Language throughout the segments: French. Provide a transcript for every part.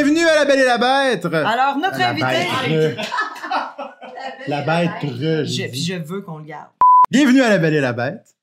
Bienvenue à La Belle et la Bête! Alors, notre la invité. bête. La bête. Je, je veux qu'on le garde. Bienvenue à La Belle et la Bête.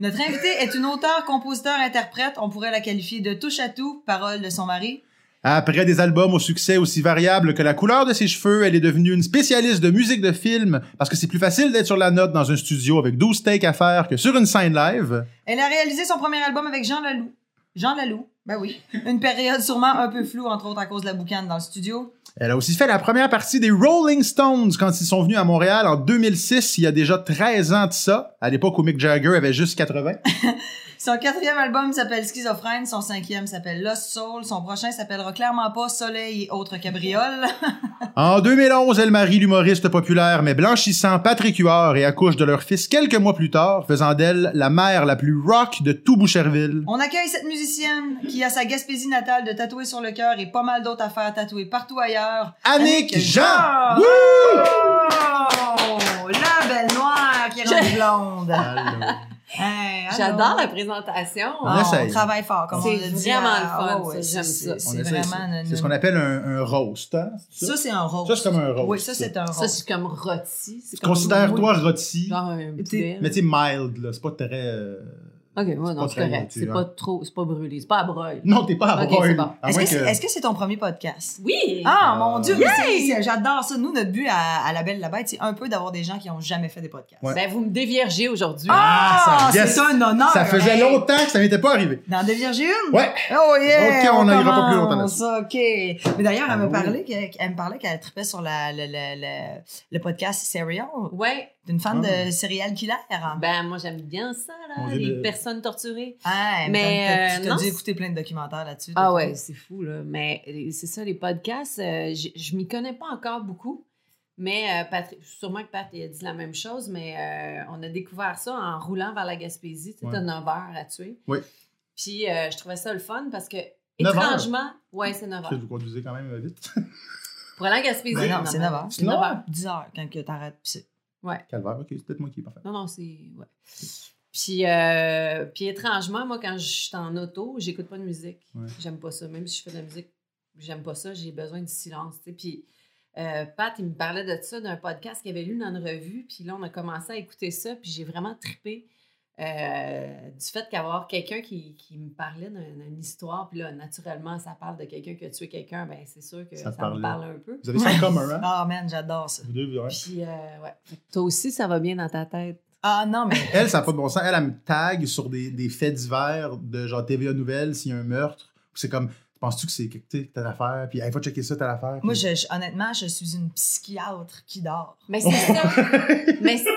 Notre invité est une auteure, compositeur, interprète. On pourrait la qualifier de touche à tout, parole de son mari. Après des albums au succès aussi variable que la couleur de ses cheveux, elle est devenue une spécialiste de musique de film parce que c'est plus facile d'être sur la note dans un studio avec 12 takes à faire que sur une scène live. Elle a réalisé son premier album avec Jean Laloux. Jean Laloux, ben oui. Une période sûrement un peu floue, entre autres à cause de la boucane dans le studio. Elle a aussi fait la première partie des Rolling Stones quand ils sont venus à Montréal en 2006, il y a déjà 13 ans de ça, à l'époque où Mick Jagger avait juste 80. Son quatrième album s'appelle Schizophrène, son cinquième s'appelle Lost Soul, son prochain s'appellera clairement pas Soleil et autres cabrioles. En 2011, elle marie l'humoriste populaire mais blanchissant Patrick Huard et accouche de leur fils quelques mois plus tard, faisant d'elle la mère la plus rock de tout Boucherville. On accueille cette musicienne qui a sa Gaspésie natale de tatouer sur le cœur et pas mal d'autres affaires tatouées partout ailleurs. Annick Jean! Wouh! Wouh! La belle noire qui est rendue blonde. Hey. J'adore la présentation. On Ah, on travaille fort, comme on C'est vraiment Ah, le fun, ouais, ça, j'aime c'est- ça. C'est vraiment... ça. C'est ce qu'on appelle un, un roast, hein? Ça, c'est un rose. Ça, c'est comme un roast. Oui, ça, c'est un Ça, rose. c'est comme rôti. Considère-toi rôti, Genre un mais tu sais, mild, là. C'est pas très... euh, Ok, ouais, non, c'est correct. C'est hein. pas trop, c'est pas brûlé, c'est pas à broil. Non, t'es pas à broil. c'est bon. À Est-ce que c'est que- est-ce que c'est ton premier podcast? Oui! Ah, Euh, mon Dieu! J'adore ça. Nous, notre but à, à La Belle et la Bête, c'est un peu d'avoir des gens qui ont jamais fait des podcasts. Ouais. Ben, vous me déviergez aujourd'hui. Ah, ça- yes. c'est un honneur! Ça faisait Hey. longtemps que ça m'était pas arrivé. Dans Des Virgin? Ouais. Oh yeah! Ok, on n'en ira pas plus longtemps OK. Mais d'ailleurs, elle Ah me oui. parlait qu'elle elle me parlait qu'elle trippait sur la, le, le, le, le podcast Serial. Ouais, D'une fan Ah. de serial killer. ben, moi, j'aime bien ça, là, les de- personnes torturées. Ah, Mais, euh, tu t'as non, dû écouter plein de documentaires là-dessus. Ah ouais, c'est fou, là. Mais euh, c'est ça, les podcasts, euh, je je m'y connais pas encore beaucoup. Mais euh, Patrick, sûrement que Pat il a dit la même chose, mais euh, on a découvert ça en roulant vers la Gaspésie. Tu sais, Ouais. t'as 9 heures à tuer. Oui. Puis euh, je trouvais ça le fun parce que, 9 heures? étrangement, ouais, c'est 9 Que heures. vous conduisez quand même vite. Pour aller à Gaspésie, Ben non, c'est 9 heures. C'est 9 heures? 10 heures quand que t'arrêtes. C'est- Calvaire, ok, c'est peut-être moi qui est parfait. Non, non, c'est. Ouais. Puis, euh, puis étrangement, moi, quand je suis en auto, j'écoute pas de musique. Ouais. J'aime pas ça. Même si je fais de la musique, j'aime pas ça. J'ai besoin du silence. Puis euh, Pat, il me parlait de ça, d'un podcast qu'il avait lu dans une revue. Puis là, on a commencé à écouter ça. Puis j'ai vraiment trippé euh, du fait qu'avoir quelqu'un qui, qui me parlait d'un- d'une histoire. Puis là, naturellement, ça parle de quelqu'un qui a tué quelqu'un. Ben c'est sûr que Ça me parle un peu. Vous avez ça en commun, hein? Ah, man, j'adore ça. Vous deux, ouais. Puis, euh, ouais. Toi aussi, ça va bien dans ta tête? Ah, non, mais. Elle, ça n'a pas de bon sens. Elle, elle me tag sur des, des faits divers de genre TVA Nouvelles s'il y a un meurtre. C'est comme, penses-tu que c'est que tu sais, telle affaire? Puis, elle va checker ça, telle affaire. Moi, puis- je, je- honnêtement, je suis une psychiatre qui dort. Mais c'est ça. mais c'est-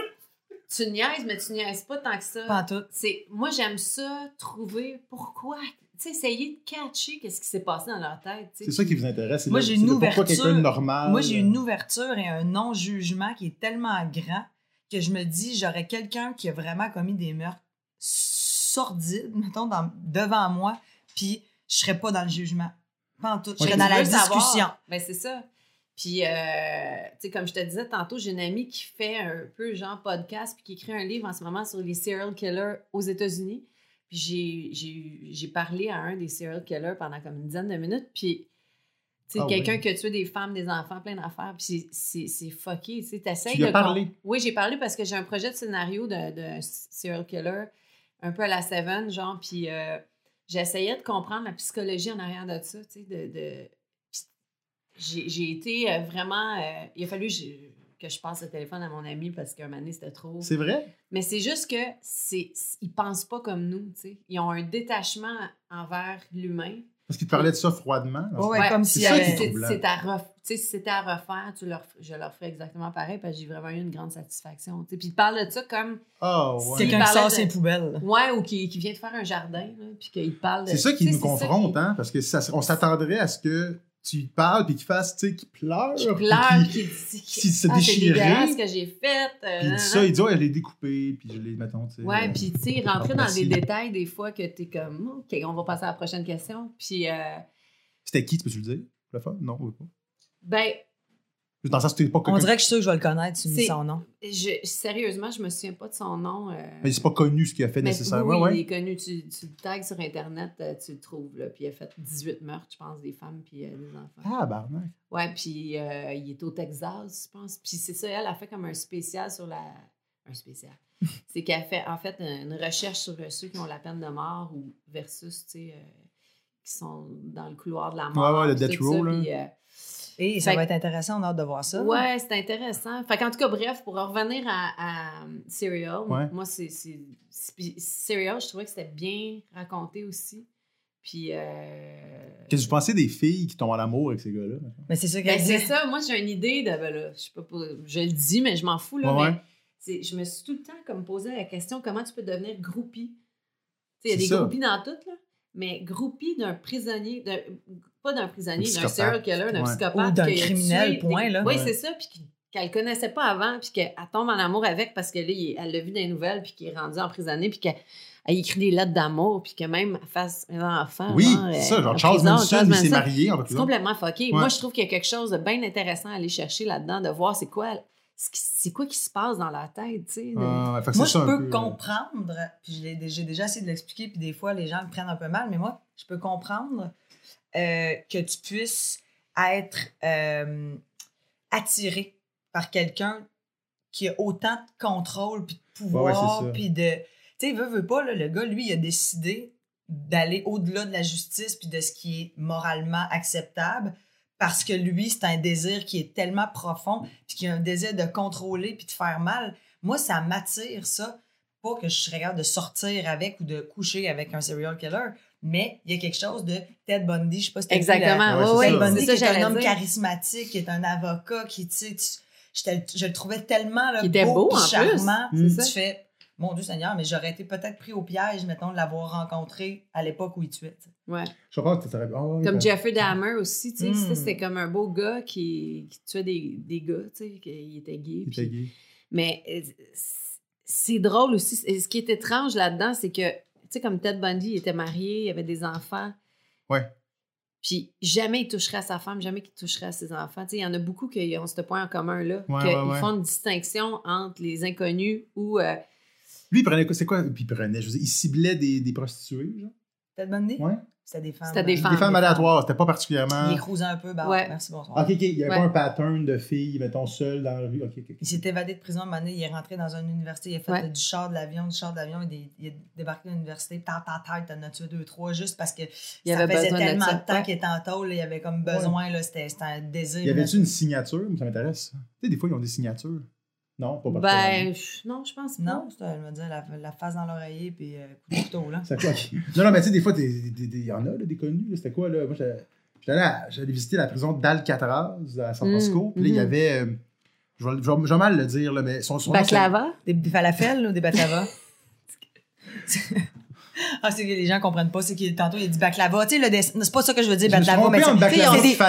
tu niaises, mais tu niaises pas tant que ça. Pas en tout. C'est moi j'aime ça trouver pourquoi tu essayer de catcher qu'est-ce qui s'est passé dans leur tête. C'est ça qui vous intéresse. c'est Moi, le- j'ai c'est une ouverture. quelqu'un de normal. Moi, j'ai une ouverture et un non-jugement qui est tellement grand que je me dis, j'aurais quelqu'un qui a vraiment commis des meurtres sordides, mettons, dans- devant moi, puis je serais pas dans le jugement. Pas en tout. Je serais dans la discussion. Ben c'est ça. Puis, euh, tu sais, comme je te disais tantôt, j'ai une amie qui fait un peu genre podcast puis qui écrit un livre en ce moment sur les serial killers aux États-Unis. Puis j'ai- parlé à un des serial killers pendant comme une dizaine de minutes. Puis, tu sais, Ah quelqu'un ouais. qui a tué des femmes, des enfants, plein d'affaires. Puis c'est- fucké. Tu sais, Tu as de parlé? Oui, j'ai parlé parce que j'ai un projet de scénario de, de serial killer, un peu à la Seven, genre. Puis euh, j'essayais de comprendre la psychologie en arrière de ça, tu sais, de... de- j'ai j'ai été euh, vraiment... euh, il a fallu que je, passe le téléphone à mon ami parce qu'un moment donné, c'était trop... C'est vrai? Mais c'est juste que c'est ils pensent pas comme nous, tu sais. Ils ont un détachement envers l'humain. Parce qu'il te parlait de ça froidement. ce Ouais, comme si c'est à ref- tu sais, si c'était à refaire, tu leur, je leur ferais exactement pareil parce que j'ai vraiment eu une grande satisfaction. tu sais. Puis ils parlent de ça comme C'est ouais. Quelqu'un qui parlait sort de- ses poubelles. Ouais, ou qui, qui vient de faire un jardin, là, puis qu'il parle de. C'est ça qui nous confronte, hein? Parce que ça, on s'attendrait à ce que tu lui parles puis qu'il fasse, tu sais, qu'il pleure. Qui puis pleure, qu'il- qui dit. qui se ah, c'est ce que j'ai fait. euh, Puis il dit nan, ça, nan. il dit, oh, je l'ai découpé, puis je l'ai, mettons, tu sais. Ouais, euh, puis tu sais, rentrer dans des détails des fois que t'es comme, OK, on va passer à la prochaine question. Puis, euh, C'était qui, tu peux-tu le dire? La femme? Non, oui, pas. ben, Dans le sens que t'es pas On dirait que je suis sûre que je vais le connaître, tu me dis C'est- son nom. Je, sérieusement, je me souviens pas de son nom. euh, Mais c'est pas connu ce qu'il a fait mais nécessairement. oui, ouais. il est connu. Tu, tu le tags sur Internet, euh, tu le trouves. Là, puis il a fait 18 meurtres, je pense, des femmes puis euh, des enfants. Ah, barnac. Ouais, puis euh, il est au Texas, je pense. Puis c'est ça, elle a fait comme un spécial sur la. Un spécial. c'est qu'elle a fait, en fait, une recherche sur euh, ceux qui ont la peine de mort ou versus, tu sais, euh, qui sont dans le couloir de la mort. Ouais, ouais, le puis death tout ça, row, là. puis, euh, Et ça Fait va être intéressant, on a hâte de voir ça. Ouais, c'est intéressant. Fait qu'en tout cas, bref, pour en revenir à, à, um, Serial, Ouais. moi, c'est. c'est- c'est- puis Serial, je trouvais que c'était bien raconté aussi. Puis. Euh... Qu'est-ce que vous pensez des filles qui tombent en amour avec ces gars-là? Mais c'est ça Ben, qu'elle c'est dit. ça, moi j'ai une idée de. Ben là, je sais pas, pour- je le dis, mais je m'en fous, là. Ouais, mais c'est- je me suis tout le temps comme posé la question comment tu peux devenir groupie? Tu sais, Il y a C'est des ça. groupies dans tout, là. Mais groupie d'un prisonnier, d'un- pas d'un prisonnier, Un d'un psychopathe. serial killer, d'un psychopathe. Ou d'un criminel, point, là. Oui, Ouais. c'est ça. Puis qu'elle connaissait pas avant, puis qu'elle tombe en amour avec parce que là, il- elle l'a vu dans les nouvelles, puis qu'il est rendu emprisonné, puis qu'elle elle écrit des lettres d'amour, puis que même elle fasse un enfant. Oui, c'est euh, ça. Genre en Charles prison, Manson, Charles il s'est marié en C'est complètement fucké. Ouais. Moi, je trouve qu'il y a quelque chose de bien intéressant à aller chercher là-dedans, de voir c'est quoi, ce qui- c'est quoi qui se passe dans la tête, tu sais. de- Ah, Moi, je peux peu, euh, comprendre, puis j'ai déjà essayé de l'expliquer, puis des fois, les gens le prennent un peu mal, mais moi, je peux comprendre euh, que tu puisses être euh, attiré par quelqu'un qui a autant de contrôle, puis de ouais, pouvoir, puis de... Tu sais, veut, veut pas, là, le gars, lui, il a décidé d'aller au-delà de la justice, puis de ce qui est moralement acceptable, parce que lui, c'est un désir qui est tellement profond, puis qui a un désir de contrôler, puis de faire mal. Moi, ça m'attire, ça. Pas que je serais capable de sortir avec ou de coucher avec un serial killer, mais il y a quelque chose de Ted Bundy, je sais pas si la- Exactement. Ça. Ted Bundy, qui est un homme dire. charismatique, qui est un avocat, qui, tu sais, tu- je le trouvais tellement là, Qui était beau, puis en plus. charmant. Mm. Tu ça. fais, mon Dieu Seigneur, mais j'aurais été peut-être pris au piège, mettons, de l'avoir rencontré à l'époque où il tuait. tu sais. Ouais. Je pense que ah, ouais, Comme ouais. Jeffrey Dahmer aussi, tu sais, Mm. ça, c'était comme un beau gars qui, qui tuait des, des gars, tu sais, qu'il était gay. Il puis- était gay. Mais euh, c'est drôle aussi. Ce qui est étrange là-dedans, c'est que, tu sais, comme Ted Bundy, il était marié, il avait des enfants. Ouais. Puis jamais il toucherait à sa femme, jamais il toucherait à ses enfants. Tu sais, il y en a beaucoup qui ont ce point en commun là, Ouais, qu'ils ouais, ouais. font une distinction entre les inconnus ou euh, Lui, il prenait quoi? C'est quoi? Puis il prenait, je veux dire, il ciblait des, des prostituées, genre? Ted Bundy? Ouais. C'était des femmes. C'était des euh, femmes. Des femmes des aléatoires, c'était pas particulièrement. Il cruisait un peu, bah, Ouais. merci, bonsoir. Ok, ok. Il y avait Ouais. pas un pattern de filles, mettons, seules dans la rue. Ok, ok. Il s'est évadé de prison, un moment donné, il est rentré dans une université, il a fait Ouais. du char de l'avion, du char de l'avion, il, est- il est débarqué dans l'université, tant, tant, tant, t'en as tué deux, trois, juste parce que il ça avait faisait besoin de tellement de temps Ouais. qu'il était en tôle, il avait comme besoin, là, c'était un désir. Y avait-tu une signature? Ça m'intéresse. Tu sais, des fois, ils ont des signatures. Non, pas Ben, non, je pense pas. Non, elle me dit, la, la face dans l'oreiller, puis euh, coup de couteau, là. C'est quoi? Non, non, mais tu sais, des fois, il y en a, là, des connus. là. C'était quoi, là? Moi, j'allais j'allais à- j'allais visiter la prison d'Alcatraz à San Francisco. Mm, Puis là, il y mhm. avait. euh, je, vais, je vais- je vais mal le dire, là, mais son, son Baklava? Des, des falafels ou des baklavas? ah, c'est que les gens comprennent pas. C'est que tantôt, il a dit baklava. Tu sais, le dessin- c'est pas ça que je veux dire, baklava, mais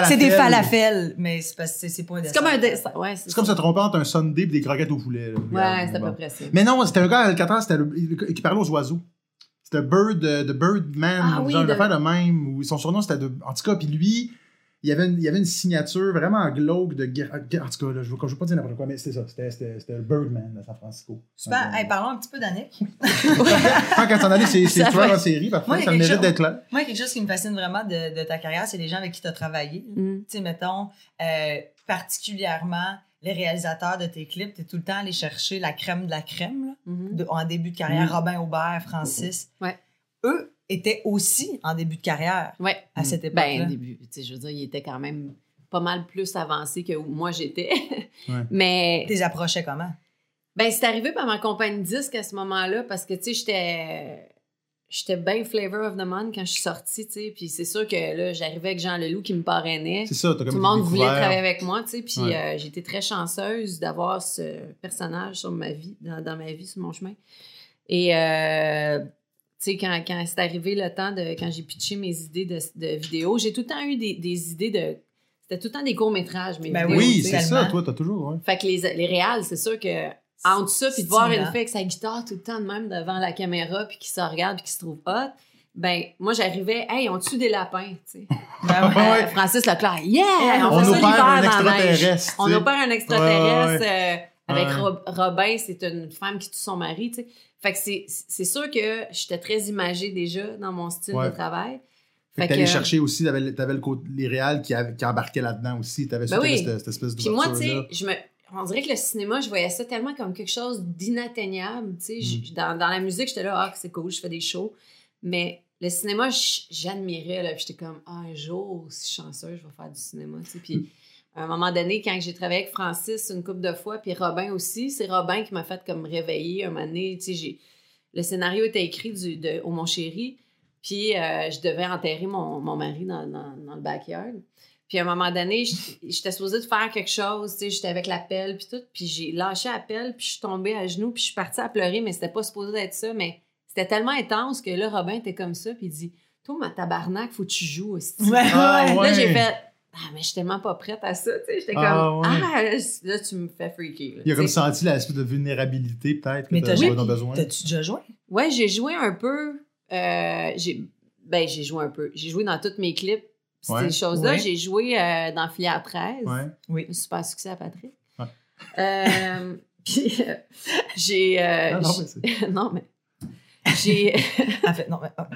c'est, des, falafels. Mais c'est, parce que c'est, c'est pas un C'est comme un dessin. Ouais, C'est comme se tromper entre un sundae et des croquettes au poulet. Ouais, c'est à peu près ça. Mais non, c'était un gars à Alcatraz c'était qui parlait aux oiseaux. C'était Bird, euh, The Birdman, Ah oui, de- de même. Ou son surnom, c'était de. En tout cas, puis lui, il y avait une, il y avait une signature vraiment glauque de. En tout cas, là, je ne veux, je veux pas dire n'importe quoi, mais c'était ça. C'était, c'était, c'était le Birdman à San Francisco. Super. Ouais. Hey, parlons un petit peu d'Annick. Tant qu'à s'en aller, c'est, c'est fait- en série, a ça mérite chose- d'être là. Moi, quelque chose qui me fascine vraiment de, de ta carrière, c'est les gens avec qui tu as travaillé. Mm. Tu sais, mettons, euh, particulièrement les réalisateurs de tes clips, tu es tout le temps allé chercher la crème de la crème, là, Mhm. de- en début de carrière. Mm. Robin Aubert, Francis. Ouais. Eux étaient aussi en début de carrière Ouais. à cette époque-là. Ben, début, tu sais, je veux dire, il était quand même pas mal plus avancé que où moi j'étais. Ouais. Mais, Tu les approchais comment? ben, c'est arrivé par ma compagnie disque à ce moment-là parce que, tu sais, j'étais. J'étais bien flavor of the month quand je suis sortie, tu sais. Puis c'est sûr que là, j'arrivais avec Jean Leloup qui me parrainait. C'est ça, Tout le monde voulait travailler avec moi, tu sais. Puis Ouais. euh, j'étais très chanceuse d'avoir ce personnage sur ma vie, dans, dans ma vie, sur mon chemin. Et, euh, tu sais, quand, quand c'est arrivé le temps de. Quand j'ai pitché mes idées de, de vidéos, j'ai tout le temps eu des, des idées de. C'était tout le temps des courts-métrages, mes Ben vidéos. Oui, c'est ça, toi, t'as toujours. Ouais. Fait que les, les réals, c'est sûr que entre ça, puis de voir une fille avec sa guitare tout le temps de même devant la caméra, puis qui se regarde, puis qui se trouve hot, ben, moi, j'arrivais, hey, on tue des lapins, tu sais. Ben ouais. Euh, Francis Leclerc, yeah! On, On fait nous ça l'hiver dans la neige. extraterrestre. On pas un extraterrestre euh, avec Ouais. Rob- Robin, c'est une femme qui tue son mari, tu sais. Fait que c'est, sûr que j'étais très imagée déjà dans mon style Ouais. de travail. Fait que t'allais chercher aussi, t'avais, t'avais le côté, les réals qui, qui embarquaient là-dedans aussi. T'avais, Ben oui. cette, cette espèce Puis moi, tu sais, je me... on dirait que le cinéma, je voyais ça tellement comme quelque chose d'inatteignable. Tu sais, J- dans, dans la musique, j'étais là, ah, c'est cool, je fais des shows. Mais le cinéma, j'admirais. Là, j'étais comme, ah, un jour, si chanceux, je vais faire du cinéma. Tu sais. Puis à un moment donné, quand j'ai travaillé avec Francis une couple de fois, puis Robin aussi, c'est Robin qui m'a fait comme réveiller un moment donné. Tu sais, j'ai- le scénario était écrit du, de, au Mon Chéri, puis euh, je devais enterrer mon, mon mari dans, dans, dans le backyard. Puis à un moment donné, j'étais supposée de faire quelque chose, tu sais, j'étais avec la pelle puis tout, puis j'ai lâché la pelle, puis je suis tombée à genoux, puis je suis partie à pleurer, mais c'était pas supposé d'être ça, mais c'était tellement intense que là, Robin était comme ça, puis il dit « Toi, ma tabarnak, faut que tu joues aussi. Ouais, Ah, ouais. ouais. Là, j'ai fait « Ah, mais je suis tellement pas prête à ça, tu sais, j'étais comme Ah, « ouais. Ah, là, tu me fais freaker. là, Il a tu comme senti l'espèce de vulnérabilité, peut-être, que Mais t'as t'as- pas besoin. T'as-tu déjà joué? Ouais, j'ai joué un peu. euh, j'ai ben j'ai joué un peu. J'ai joué dans tous mes clips. Ces Ouais. choses-là, Ouais. j'ai joué euh, dans Filière 13. Ouais. Un super succès à Patrick. Ouais. Euh, puis euh, j'ai euh, Ah, non, mais c'est- non mais j'ai En fait, non, mais, ah.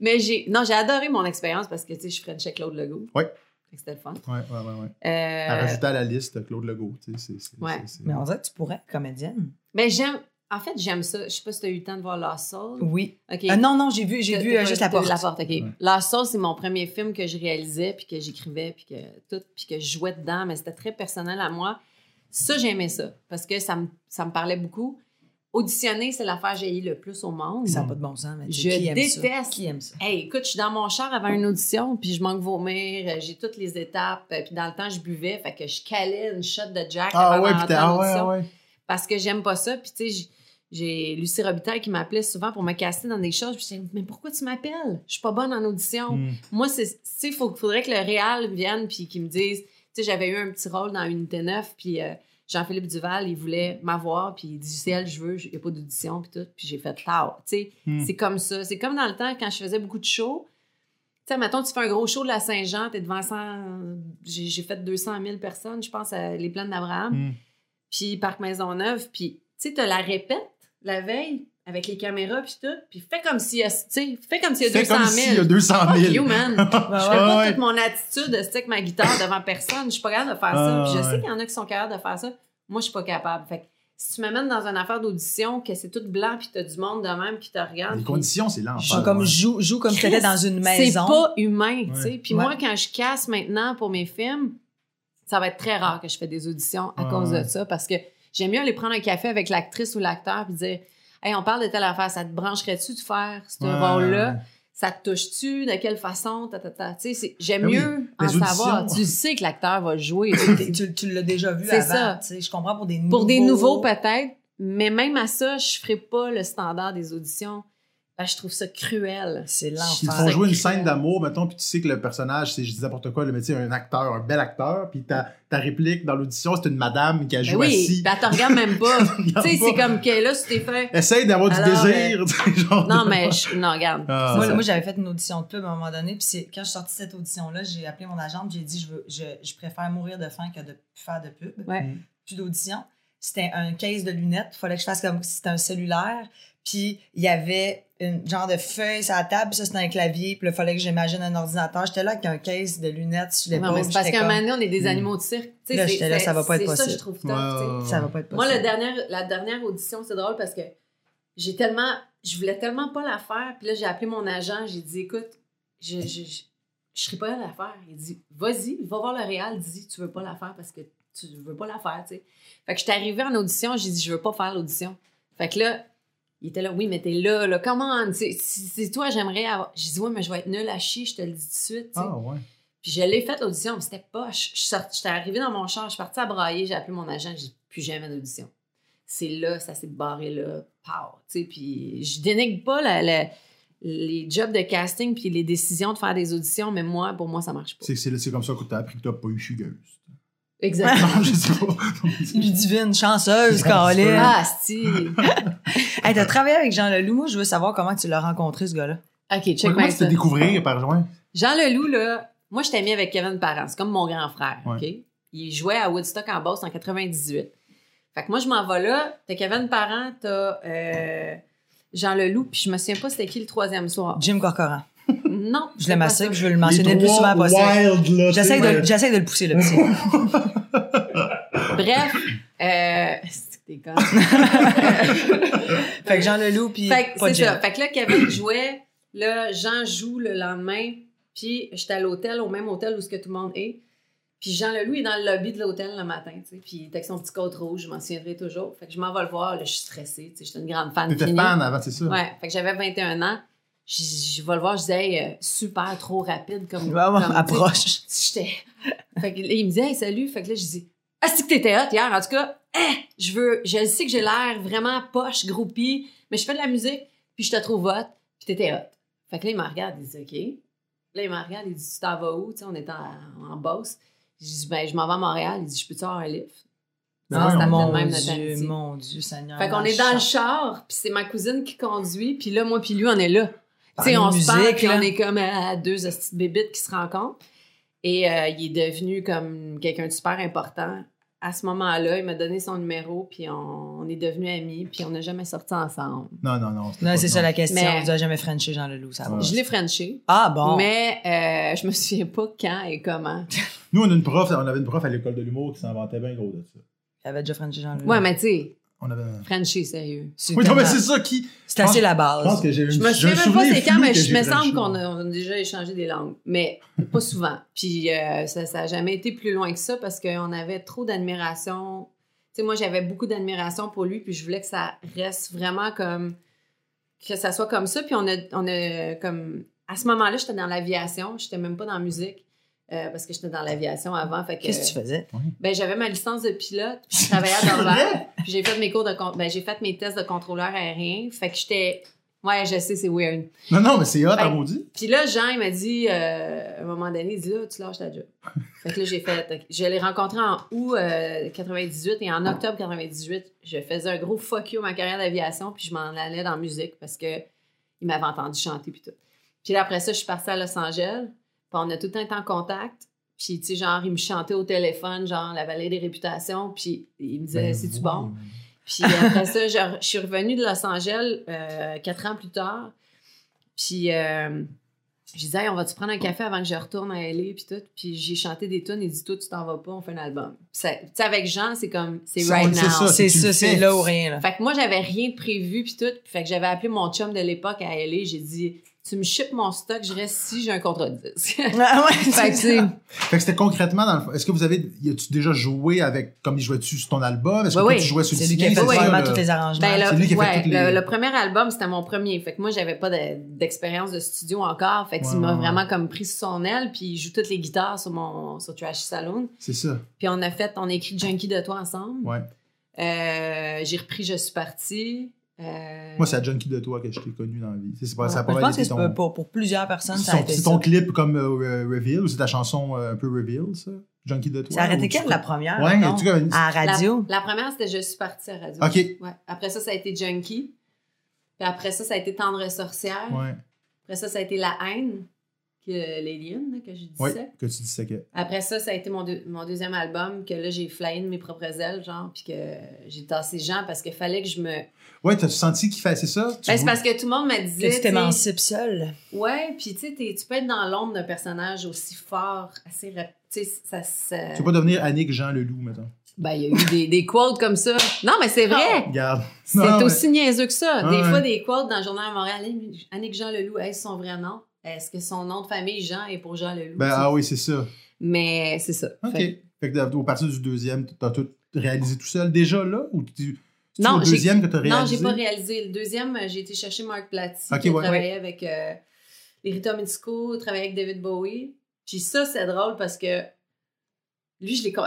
mais j'ai non, j'ai adoré mon expérience parce que tu sais, je Frenchais Claude Legault. Ouais. C'était le fun. Ouais, ouais, ouais. ouais. Euh, À rajouter à la liste Claude Legault, tu sais, c'est... c'est- Ouais. c'est- c'est- mais on dirait que tu pourrais être comédienne. mais j'aime en fait, j'aime ça. Je sais pas si tu as eu le temps de voir Lost Soul. Oui. OK. Ah non, non, j'ai vu, j'ai vu euh, juste la porte. La porte, OK. Ouais. La sauce, c'est mon premier film que je réalisais, puis que j'écrivais, puis que tout, puis que je jouais dedans, mais c'était très personnel à moi. Ça, j'aimais ça, parce que ça me, ça me parlait beaucoup. Auditionner, c'est l'affaire que j'ai le plus au monde. Ça n'a pas de bon sens. Mais tu Je sais, qui aime ça? déteste. Qui aime ça? Hey, écoute, je suis dans mon char avant une audition, puis je manque vomir, euh, j'ai toutes les étapes, euh, puis dans le temps, je buvais, fait que je calais une shot de Jack Ah avant ouais, putain, ah ouais, ah ouais. parce que j'aime pas ça. Puis, tu sais, j'ai Lucie Robitaille qui m'appelait souvent pour me caster dans des choses. Puis, je disais, mais pourquoi tu m'appelles? Je suis pas bonne en audition. Hmm. Moi, c'est, tu sais, il faudrait que le Réal vienne puis qu'il me dise, tu sais, j'avais eu un petit rôle dans Unité 9, puis euh, Jean-Philippe Duval, il voulait m'avoir, puis il dit, c'est elle, je veux, il n'y a pas d'audition, puis tout. Puis j'ai fait, tard. Tu sais, Hmm. c'est comme ça. C'est comme dans le temps, quand je faisais beaucoup de shows. Tu sais, mettons, tu fais un gros show de la Saint-Jean, t'es devant 100... J'ai, fait 200 000 personnes, je pense, à Les Plaines d'Abraham Hmm. puis Parc Maisonneuve, puis tu sais, t'as la répète la veille avec les caméras puis tout, puis fais comme s'il y a, tu sais, fais comme s'il y a Fais 200 comme 000. s'il y a 200 000. Fuck you, man. Je fais pas ouais. toute mon attitude de stick ma guitare devant personne. Je suis pas capable de faire ça. Ah, Puis je ouais. sais qu'il y en a qui sont capables de faire ça. Moi, je suis pas capable. Fait que si tu m'amènes dans une affaire d'audition, que c'est tout blanc, puis t'as du monde de même qui te regarde. Les conditions, c'est l'enfer. Joue comme, ouais. joue, joue comme si t'étais dans une c'est maison. pas humain, tu sais. Puis Ouais. moi, quand je casse maintenant pour mes films, ça va être très rare que je fais des auditions à Ouais, cause de ça parce que j'aime mieux aller prendre un café avec l'actrice ou l'acteur puis dire Hey, on parle de telle affaire, ça te brancherait-tu de faire ce Ouais, rôle-là? Ça te touche-tu? De quelle façon? Ta, ta, ta. Tu sais, c'est- J'aime Ben oui, mieux en savoir. Tu sais que l'acteur va jouer. tu tu- tu l'as déjà vu C'est avant. ça. tu sais, Je comprends pour des nouveaux. Pour des nouveaux, peut-être, mais même à ça, je ferai pas le standard des auditions. Que je trouve ça cruel. C'est Ils te l'enfer. font jouer une cruel. scène d'amour, mettons, puis tu sais que le personnage, c'est, je dis n'importe quoi, le métier, un acteur, un bel acteur, puis ta, ta réplique dans l'audition, c'est une madame qui a Ben joué oui, assis. ben, elle te regarde même pas. tu sais, c'est comme que là, t'es fait. Essaye d'avoir du désir, genre. Non, mais je- non, regarde. Ah, Moi, j'avais fait une audition de pub à un moment donné, puis c'est- quand je suis sortie de cette audition-là, j'ai appelé mon agente, j'ai dit je, veux, je, je préfère mourir de faim que de faire de pub. Ouais. Mm. Plus d'audition. C'était un case de lunettes, il fallait que je fasse comme si c'était un cellulaire, puis il y avait une genre de feuille sur la table, puis ça c'était un clavier, puis là, il fallait que j'imagine un ordinateur. J'étais là avec un case de lunettes sur l'épaule. Non, mais c'est parce qu'à un moment donné, on est des Hmm. animaux de cirque. Tu sais, Là, j'étais là, ça va pas être C'est ça, possible. je trouve Ça va pas être Moi, possible. le dernier, la dernière audition, c'est drôle parce que j'ai tellement. Je voulais tellement pas la faire. Puis là, j'ai appelé mon agent. J'ai dit, écoute, je, je, je, je serais pas là à la faire. Il dit, vas-y, va voir le réal. Dis, tu veux pas la faire parce que tu veux pas la faire, tu sais. Fait que j'étais arrivée en audition. J'ai dit, je veux pas faire l'audition. Fait que là, il était là, oui, mais t'es là, là, comment? C'est c'est toi, j'aimerais avoir. J'ai dit, ouais, mais je vais être nulle à chier, je te le dis tout de suite. Ah, ouais. Puis je l'ai fait l'audition, mais c'était sorti- j'étais arrivée dans mon char, je suis partie à brailler, j'ai appelé mon agent, j'ai dit plus jamais d'audition. C'est là, ça s'est barré là, pow, tu sais. Puis je dénigre pas la- la- les jobs de casting puis les décisions de faire des auditions, mais moi, pour moi, ça marche pas. C'est comme ça que t'as appris que t'as pas eu fugueuse. Exactement. Je sais pas. Ludivine, chanceuse, Chanceuse. Colin. ah, si. Hey, t'as travaillé avec Jean Leloup. Moi, je veux savoir comment tu l'as rencontré, ce gars-là. OK, check Comment bien tu t'es découvrir par joint? Jean Leloup, là, moi, j'étais amie avec Kevin Parent. C'est comme mon grand frère, Ouais. OK? Il jouait à Woodstock en Beauce en 98. Fait que moi, je m'en vais là. T'as Kevin Parent, t'as euh, Jean Leloup, puis je me souviens pas c'était qui le troisième soir. Jim Corcoran. Non. Je ça. puis je veux le mentionner le plus souvent possible. wild, là. J'essaie tu de, j'essaie de le pousser, le petit. Bref, euh, c'est con? fait que Jean Leloup, puis Fait que pas c'est ça. Fait que là, Kevin jouait. Là, Jean joue le lendemain. Puis j'étais à l'hôtel, au même hôtel où ce que tout le monde est. Puis Jean Leloup est dans le lobby de l'hôtel le matin, tu sais. Puis il était avec son petit coat rouge, je m'en souviendrai toujours. Fait que je m'en vais le voir, là, je suis stressée, tu sais. J'étais une grande fan. T'étais finie. fan avant, c'est ça? Ouais. Fait que j'avais 21 ans. Je, je vais le voir, je disais, Hey, euh, super, trop rapide comme. Ouais, ouais, comme, approche. J'étais. Fait que là, il me dit, hey, salut. Fait que là, je dis, ah, c'est que t'étais hot hier. En tout cas, eh, je veux, je sais que j'ai l'air vraiment poche, groupie, mais je fais de la musique, puis je te trouve hot, puis t'étais hot. Fait que là, il me regarde, il dit, OK. Là, il me regarde, il dit, tu t'en vas où? Tu sais, on est en, en Beauce. Je dis, ben, je m'en vais à Montréal. Il dit, je peux-tu avoir un lift? Ben Ça, ouais, c'était mon même Dieu, mon Dieu, Seigneur. Fait qu'on est dans le char, puis c'est ma cousine qui conduit, puis là, moi puis lui, on est là. Tu Parler sais, on se parle, puis on est comme à deux petites bébites qui se rencontrent. Et euh, il est devenu comme quelqu'un de super important. À ce moment-là, il m'a donné son numéro, puis on, on est devenus amis, puis on n'a jamais sorti ensemble. Non, non, non. Non, c'est ça la question. Mais- On nous a jamais Frenché Jean Leloup, ça va. Je l'ai frenché, Ah bon. mais euh, je me souviens pas quand et comment. Nous, on a une prof, on avait une prof à l'école de l'humour qui s'en vantait bien gros de ça. Il avait déjà Frenché Jean Leloup. Ouais, mais tu sais, On avait un... frenché, sérieux. C'est Oui, non, mais c'est ça qui. c'est assez la Je pense base. que j'ai une Je me souviens même pas c'est quand, mais je me semble qu'on a, on a déjà échangé des langues. Mais pas souvent. Puis euh, ça n'a jamais été plus loin que ça parce qu'on avait trop d'admiration. Tu sais, moi, j'avais beaucoup d'admiration pour lui, puis je voulais que ça reste vraiment comme. que ça soit comme ça. Puis on a, on a comme. À ce moment-là, j'étais dans l'aviation. J'étais même pas dans la musique. Euh, parce que j'étais dans l'aviation avant. Fait que, Qu'est-ce que tu faisais? ben, j'avais ma licence de pilote, puis je travaillais à Dorval, puis j'ai fait mes cours de ben, j'ai fait mes tests de contrôleur aérien, fait que j'étais ouais, je sais c'est weird. Non, non, mais c'est hot, Ben, en maudit. Puis là Jean il m'a dit euh, à un moment donné, il dit là tu lâches ta job. fait que là j'ai fait je l'ai rencontré en août euh, 98 et en octobre 98, je faisais un gros fuck you à ma carrière d'aviation, puis je m'en allais dans la musique parce que il m'avait entendu chanter puis tout. Puis là après ça, je suis partie à Los Angeles, puis on a tout le temps été en contact. Puis, tu sais, genre, il me chantait au téléphone, genre, la vallée des réputations. Puis, il me disait, Ben, c'est-tu oui. bon? Puis après ça, je, je suis revenue de Los Angeles euh, quatre ans plus tard. Puis euh, je disais, Hey, on va-tu prendre un café avant que je retourne à LA? Puis tout? Puis j'ai chanté des tunes. Il dit, toi, tu t'en vas pas, on fait un album. Tu sais, avec Jean, c'est comme, c'est right now. C'est ça, c'est là ou rien. Là. Fait que moi, j'avais rien de prévu, puis tout. Fait que j'avais appelé mon chum de l'époque à LA. J'ai dit, tu me shippes mon stock, je reste si j'ai un contrat de disque. Ah ouais, fait c'est que. Fait que c'était concrètement dans le fond. Est-ce que vous avez. Y a-tu déjà joué avec. Comme il jouait-tu sur ton album? Est-ce que Oui, toi, oui. tu jouais sur le C'est lui qui a fait tous les arrangements. Ben, C'est le, lui qui a fait ouais, toutes les- le, le premier album, c'était mon premier. Fait que moi, j'avais pas de- d'expérience de studio encore. Fait que Ouais, il m'a ouais, vraiment comme pris sous son aile, puis il joue toutes les guitares sur mon sur Trashy Saloon. C'est ça. Puis on a fait, on a écrit Junkie de toi ensemble. Ouais. Euh, J'ai repris Je suis partie. Euh, Moi, c'est à Junkie de toi que je t'ai connu dans la vie. C'est pas, Ouais. ça a Je pas pense que été c'est ton, pour, pour plusieurs personnes, c'est ça a ton, été c'est ça. ton clip comme euh, Reveal ou c'est ta chanson euh, un peu Reveal, ça? Junkie de toi? Ça a arrêté quelle la première? Ouais, vois, À la la, radio? la première, c'était Je suis partie à radio. Ok. Ouais. Après ça, ça a été Junkie. Puis après ça, ça a été Tendre sorcière. Ouais. Après ça, ça a été La haine, que que je disais. Ouais, que tu disais que. Après ça, ça a été mon, deux- mon deuxième album, que là, j'ai flyé de mes propres ailes, genre, puis que j'ai tassé Jean parce qu'il fallait que je me. Ouais, t'as senti qu'il fait, c'est ça? Ben, c'est parce que tout le monde me disait. Que tu t'émancipes seul. Ouais, puis tu sais, tu peux être dans l'ombre d'un personnage aussi fort, assez. rap- Tu sais, ça. ça... Tu peux pas devenir Annick Jean Leloup, mettons. Ben, il y a eu des, des quotes comme ça. Non, mais c'est vrai! Regarde. C'est mais- aussi niaiseux que ça. Des fois, ouais. des quotes dans le Journal de Montréal. Annick Jean Leloup, est-ce son vrai nom? Est-ce que son nom de famille, Jean, est pour Jean Leloup? Ben, ah oui, c'est ça. Mais c'est ça. OK. Fait- Fait, que au partir du deuxième, t'as tout réalisé tout seul déjà là? Ou tu. Non, le j'ai- deuxième que t'as réalisé? Non, j'ai pas réalisé? Le deuxième, euh, j'ai été chercher Marc Platy, Ok, qui ouais. travaillé avec euh, les Rita Mitsuko, travaillé avec David Bowie. Puis ça, c'est drôle parce que lui, je l'ai... tu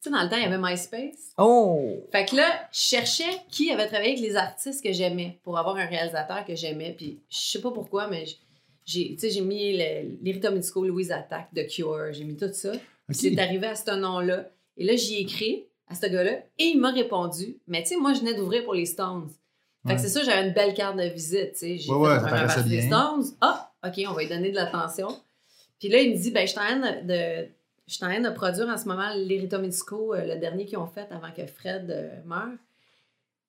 sais, dans le temps, il y avait MySpace. Oh! Fait que là, je cherchais qui avait travaillé avec les artistes que j'aimais pour avoir un réalisateur que j'aimais. Puis je sais pas pourquoi, mais j'ai, tu j'ai mis le- les Rita Mitsuko, Louise Attack, The Cure, j'ai mis tout ça. Ok. Puis c'est arrivé à ce nom-là. Et là, j'y ai écrit à ce gars-là et il m'a répondu. Mais tu sais, moi, je venais d'ouvrir pour les Stones. Fait que Ouais. c'est ça, j'avais une belle carte de visite, tu sais. J'ai Ouais, ouais, fait paraissait partie des. Stones. Ah! OK, on va lui donner de l'attention. Puis là, il me dit, ben, je suis en train de, je suis en train de produire en ce moment l'Irrita Medico, euh, le dernier qu'ils ont fait avant que Fred euh, meure.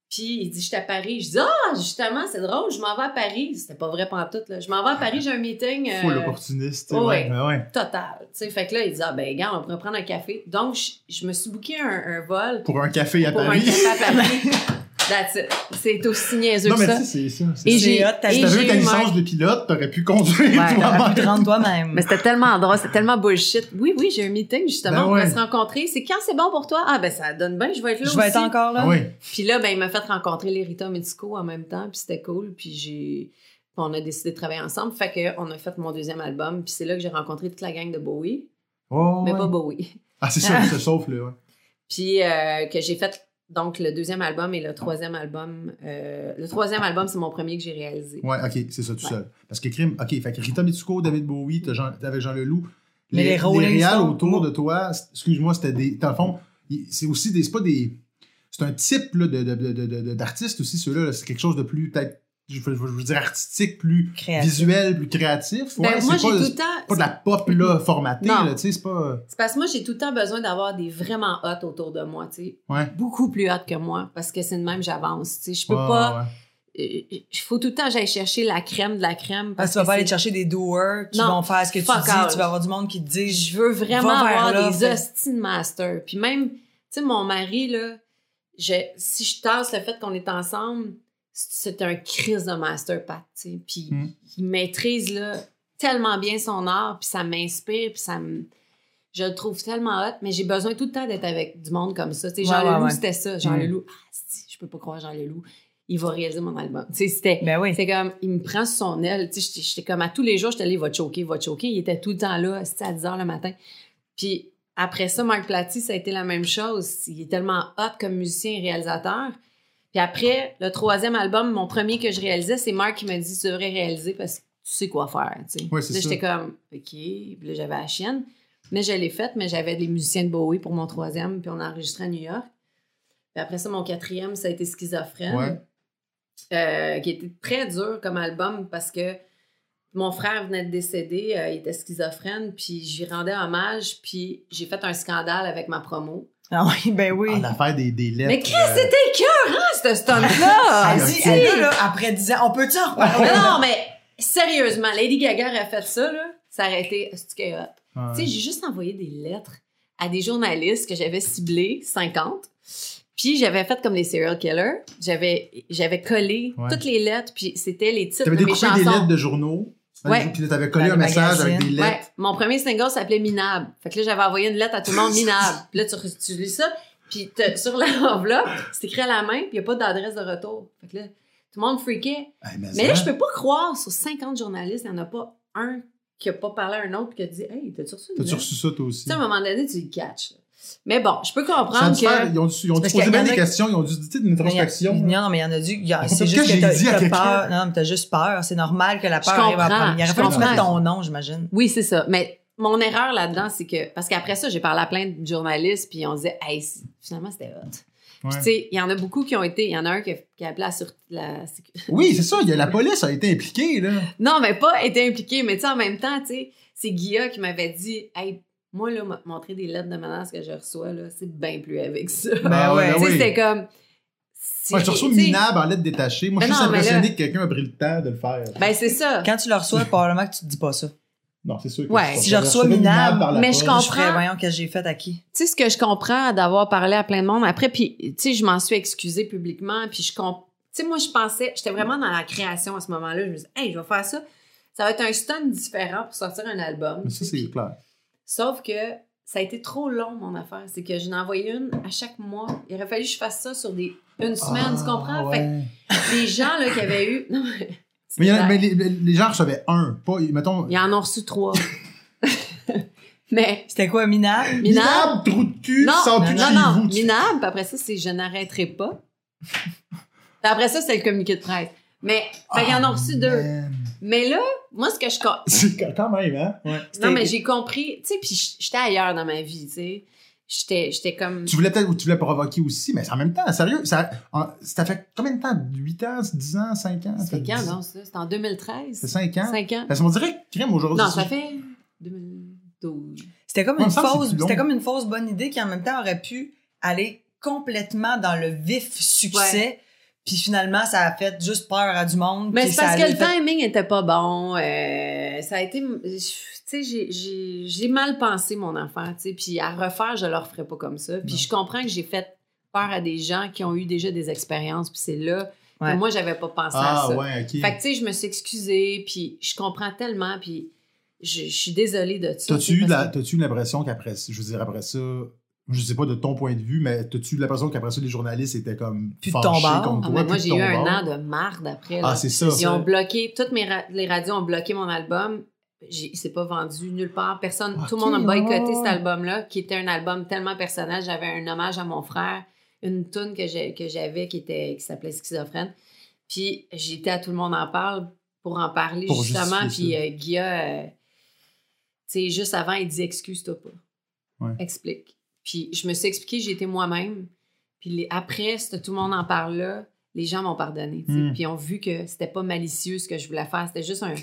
Puis il dit, je suis à Paris. Je dis, ah, justement, c'est drôle, je m'en vais à Paris. C'était pas vrai pantoute, là. Je m'en vais à Paris, j'ai un meeting. euh, Full opportuniste. ouais. ouais. ouais. total. Tu sais, fait que là, il dit, ah, ben, gars, on pourrait prendre un café. Donc, je, je me suis booké un, un vol Pour un café à pour un café à Paris. That's it. C'est aussi niaiseux non, que mais ça. tu sais, c'est ça. Et j'ai Si t'avais eu ta licence de pilote, t'aurais pu conduire Ouais, toi-même. pu te rendre toi-même. Mais c'était tellement drôle, c'était tellement bullshit. Oui, oui, j'ai un meeting, justement, Ben on va ouais. se rencontrer. C'est quand c'est bon pour toi? Ah, ben ça donne bien, je vais être là Je vais aussi. être encore là. Ah oui. Puis là, ben, il m'a fait rencontrer les Rita Medico en même temps, puis c'était cool. Puis j'ai... puis on a décidé de travailler ensemble. Fait qu'on a fait mon deuxième album, puis c'est là que j'ai rencontré toute la gang de Bowie. Oh, Mais ouais. pas Bowie. Ah, c'est ça, c'est sauf, là. ouais. Puis euh, que j'ai fait donc le deuxième album et le troisième album. euh, le troisième album, c'est mon premier que j'ai réalisé. Ouais, ok, c'est ça tout Ouais. seul. Parce que crime, ok, fait que Rita Mitsuko, David Bowie, t'as Jean, t'avais Jean Leloup. Mais les Rolling réals Stones, autour de toi, excuse-moi, c'était des. Dans le fond, c'est aussi des. C'est pas des. C'est un type là, de, de, de, de- de- d'artiste aussi, ceux-là. là. C'est quelque chose de plus, peut-être, je veux, je veux dire artistique, plus Créatif. visuel, plus créatif. Ouais, Ben, moi, j'ai pas, tout le temps. pas de la pop là, formatée, Non. là, tu sais, c'est pas. C'est parce que moi, j'ai tout le temps besoin d'avoir des vraiment hot autour de moi, tu sais. Ouais. Beaucoup plus hot que moi, parce que c'est de même j'avance, tu sais. Je peux pas... ouais. Il faut tout le temps que j'aille chercher la crème de la crème. Parce que tu vas pas aller chercher des doers qui Non, vont faire ce que tu dis. Tu vas avoir du monde qui te dit Je veux vraiment avoir là, des hosties de master. Puis même, tu sais, mon mari, là, je, si je tasse le fait qu'on est ensemble, c'est un crise de master, Pat, tu sais. Puis Mm. il maîtrise, là, tellement bien son art, puis ça m'inspire, puis ça me... Je le trouve tellement hot, mais j'ai besoin tout le temps d'être avec du monde comme ça. Tu sais, Jean Ouais, Leloup, ouais. c'était ça. Jean Mm. Leloup, ah, si, je peux pas croire Jean Leloup. Il va réaliser mon album. C'était... Ben oui. C'est comme, il me prend sur son aile. Tu sais, j'étais- j'étais comme à tous les jours, j'étais allée, il va te choquer, il va te choquer. Il était tout le temps là, c'était à 10 h le matin. Puis après ça, Marc Platy, ça a été la même chose. Il est tellement hot comme musicien et réalisateur. Puis après, le troisième album, mon premier que je réalisais, c'est Marc qui m'a dit, tu devrais réaliser parce que tu sais quoi faire. Tu sais. Ouais, c'est Là, ça. j'étais comme, OK. Puis là, j'avais la chienne. Mais je l'ai faite, mais j'avais des musiciens de Bowie pour mon troisième, puis on a enregistré à New York. Puis après ça, mon quatrième, ça a été Schizophrène Ouais. euh, qui était très dur comme album parce que mon frère venait de décéder, euh, il était schizophrène, puis j'y rendais hommage, puis j'ai fait un scandale avec ma promo. Ah oui, ben oui. En affaire des, des lettres. Mais Chris, euh, c'était cœur, hein, ce stunt-là! Ah, Elle là, après 10 ans, on peut-tu en reparler? non, mais sérieusement, Lady Gaga a fait ça, là, ça aurait été que. Tu sais, j'ai juste envoyé des lettres à des journalistes que j'avais ciblés, 50. Puis j'avais fait comme les serial killers. J'avais, j'avais collé Ouais. toutes les lettres, puis c'était les titres de mes découpé chansons. des lettres de journaux. Ouais. Puis t'avais collé un message avec des magazines. lettres. Ouais, mon premier single s'appelait Minable. Fait que là, j'avais envoyé une lettre à tout le monde, Minable. Puis là, tu, tu lis ça, puis sur l'enveloppe, c'est écrit à la main, puis il n'y a pas d'adresse de retour. Fait que là, tout le monde freakait. Hey, mais Mais là, ça, je peux pas croire, sur 50 journalistes, il n'y en a pas un qui a pas parlé à un autre, puis qui a dit Hey, t'as-tu reçu une T'as-tu reçu ça, toi aussi? Tu sais, à un moment donné, tu le catches. Mais bon, je peux comprendre faire- que. ils ont dû, ils ont dû poser bien en des questions, ils ont dû dire une introspection. Non, mais il y en a dû. C'est juste que que j'ai t'as à peur. Non, mais t'as juste peur. C'est normal que la peur arrive en premier. Il aurait fallu comprends. ton nom, j'imagine. Oui, c'est ça. Mais mon erreur là-dedans, c'est que. Parce qu'après ça, j'ai parlé à plein de journalistes, puis on disait Hey, finalement, c'était hot. Ouais. Puis, tu sais, il y en a beaucoup qui ont été. Il y en a un qui a, qui a appelé la, sur, la Oui, c'est ça, y a, la police a été impliquée, là. Non, mais pas été impliqué. Mais tu sais, en même temps, tu sais, c'est Guilla qui m'avait dit Hey, moi, là, montrer des lettres de menaces que je reçois, là, c'est bien plus avec ça. Ben ouais. ben tu sais, oui. c'était comme. si- Moi, je te reçois minable en lettres détachées. Moi, je Mais suis non, impressionné là- que quelqu'un a pris le temps de le faire. Ben, c'est ça. Quand tu le reçois, probablement que tu te dis pas ça. Non, c'est sûr que Ouais. je Si je reçois minable, par la mais je comprends. Je ferais, voyons, que j'ai fait à qui? tu sais, ce que je comprends d'avoir parlé à plein de monde après, puis, tu sais, je m'en suis excusée publiquement, puis je comp... Tu sais, moi, je pensais, j'étais vraiment dans la création à ce moment-là. Je me disais, hey, je vais faire ça. Ça va être un stunt différent pour sortir un album. Mais ça, c'est clair. Sauf que ça a été trop long, mon affaire. C'est que je n'en envoyais une à chaque mois. Il aurait fallu que je fasse ça sur des... une semaine, tu Ah, comprends? ouais. Fait que les gens, là, qui avaient eu... Non, mais... Mais, il y en a- mais les, les- les gens recevaient un. Pas, mettons. Ils en ont reçu trois. mais... C'était quoi, minable? Minable? Trou de cul, Non, sans non, plus de non, non. vous. Minable, après ça, c'est je n'arrêterai pas. Après ça, c'est le communiqué de presse. Mais, fait qu'ils en ont reçu Ah, deux. Mais là, moi, ce que je. C'est quand même, hein? Ouais. Non, mais j'ai compris, tu sais, puis j'étais ailleurs dans ma vie, tu sais. j'étais j'étais comme. Tu voulais peut-être ou tu voulais provoquer aussi, mais en même temps, sérieux, ça, en- ça fait combien de temps? 8 ans, 10 ans, 5 ans? C'était quand, 10 non, ça? C'était en 2013. C'est 5 ans? 5 ans. Parce qu'on dirait que crème aujourd'hui. Non, ça fait 2012. C'était comme Ouais, une fausse, c'était comme une fausse bonne idée qui en même temps aurait pu aller complètement dans le vif succès. Puis finalement, ça a fait juste peur à du monde. Mais c'est parce que le fait- timing était pas bon. euh, ça a été. Tu sais, j'ai- mal pensé mon tu sais. Puis à refaire, je le referais pas comme ça. Puis Non. je comprends que j'ai fait peur à des gens qui ont eu déjà des expériences. Puis c'est là Ouais. que moi, j'avais pas pensé à Ah, ça. ouais, ok. Fait que, tu sais, je me suis excusée. Puis je comprends tellement. Puis je, je suis désolée de ça. T'as-tu eu l'impression qu'après, je veux dire, après ça, je sais pas de ton point de vue, mais t'as-tu l'impression qu'après ça, les journalistes étaient comme Plus de fâchés ton bord. contre Ah, toi? mais moi, de j'ai eu un bord? an de marde après. Ah, là. c'est ça. Ils ont bloqué, toutes mes ra- les radios ont bloqué mon album. Il s'est pas vendu nulle part. Personne, tout le monde a boycotté cet album-là, qui était un album tellement personnel. J'avais un hommage à mon frère, une tune que j'avais qui était qui s'appelait Schizophrène. Puis j'étais à tout le monde en parle pour en parler Pour justement. Puis euh, Guilla, euh, tu sais, juste avant, il dit excuse-toi pas. Ouais. Explique. Puis je me suis expliqué, j'ai été moi-même. Puis les- après, tout le monde en parle là, les gens m'ont pardonné. tu sais. Mm. Puis ils ont vu que c'était pas malicieux ce que je voulais faire. C'était juste un.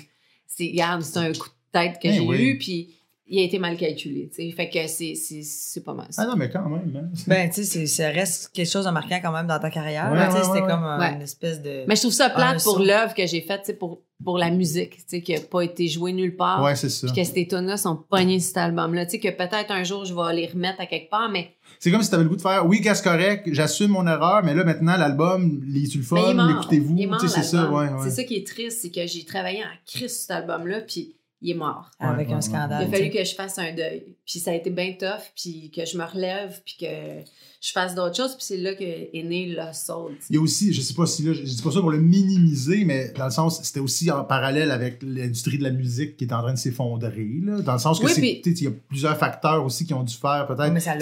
C'est, regarde, c'est un coup de tête que Eh j'ai oui. eu, puis il a été mal calculé. tu sais. Fait que c'est, c'est, c'est pas mal. ça. Ah non, mais quand même. Hein. Ben, tu sais, ça reste quelque chose de marquant quand même dans ta carrière. Ouais, tu ouais, c'était ouais, comme une espèce de. Mais je trouve ça plate pour l'œuvre que j'ai faite, tu sais, pour, pour la musique, tu sais, qui n'a pas été jouée nulle part. ouais, c'est ça. Puis que ces tunes-là sont pognées sur cet album-là. Tu sais, que peut-être un jour, je vais les remettre à quelque part, mais C'est comme si t'avais le goût de faire, oui, c'est correct, j'assume mon erreur, mais là, maintenant, l'album, les l'écoutez-vous. Tu c'est ça, l'album. ouais, ouais. C'est ça qui est triste, c'est que j'ai travaillé en crise sur cet album-là, puis il est mort. avec Ouais, un ouais, scandale. Il a fallu que je fasse un deuil. Puis ça a été bien tough, puis que je me relève, puis que je fasse d'autres choses, puis c'est là que est né Lost Soul. Il y a aussi, je sais pas si là, je dis pas ça pour le minimiser, mais dans le sens, c'était aussi en parallèle avec l'industrie de la musique qui est en train de s'effondrer, là. Dans le sens que Oui, c'est, puis- tu sais, il y a plusieurs facteurs aussi qui ont dû faire, peut-être. Mais ça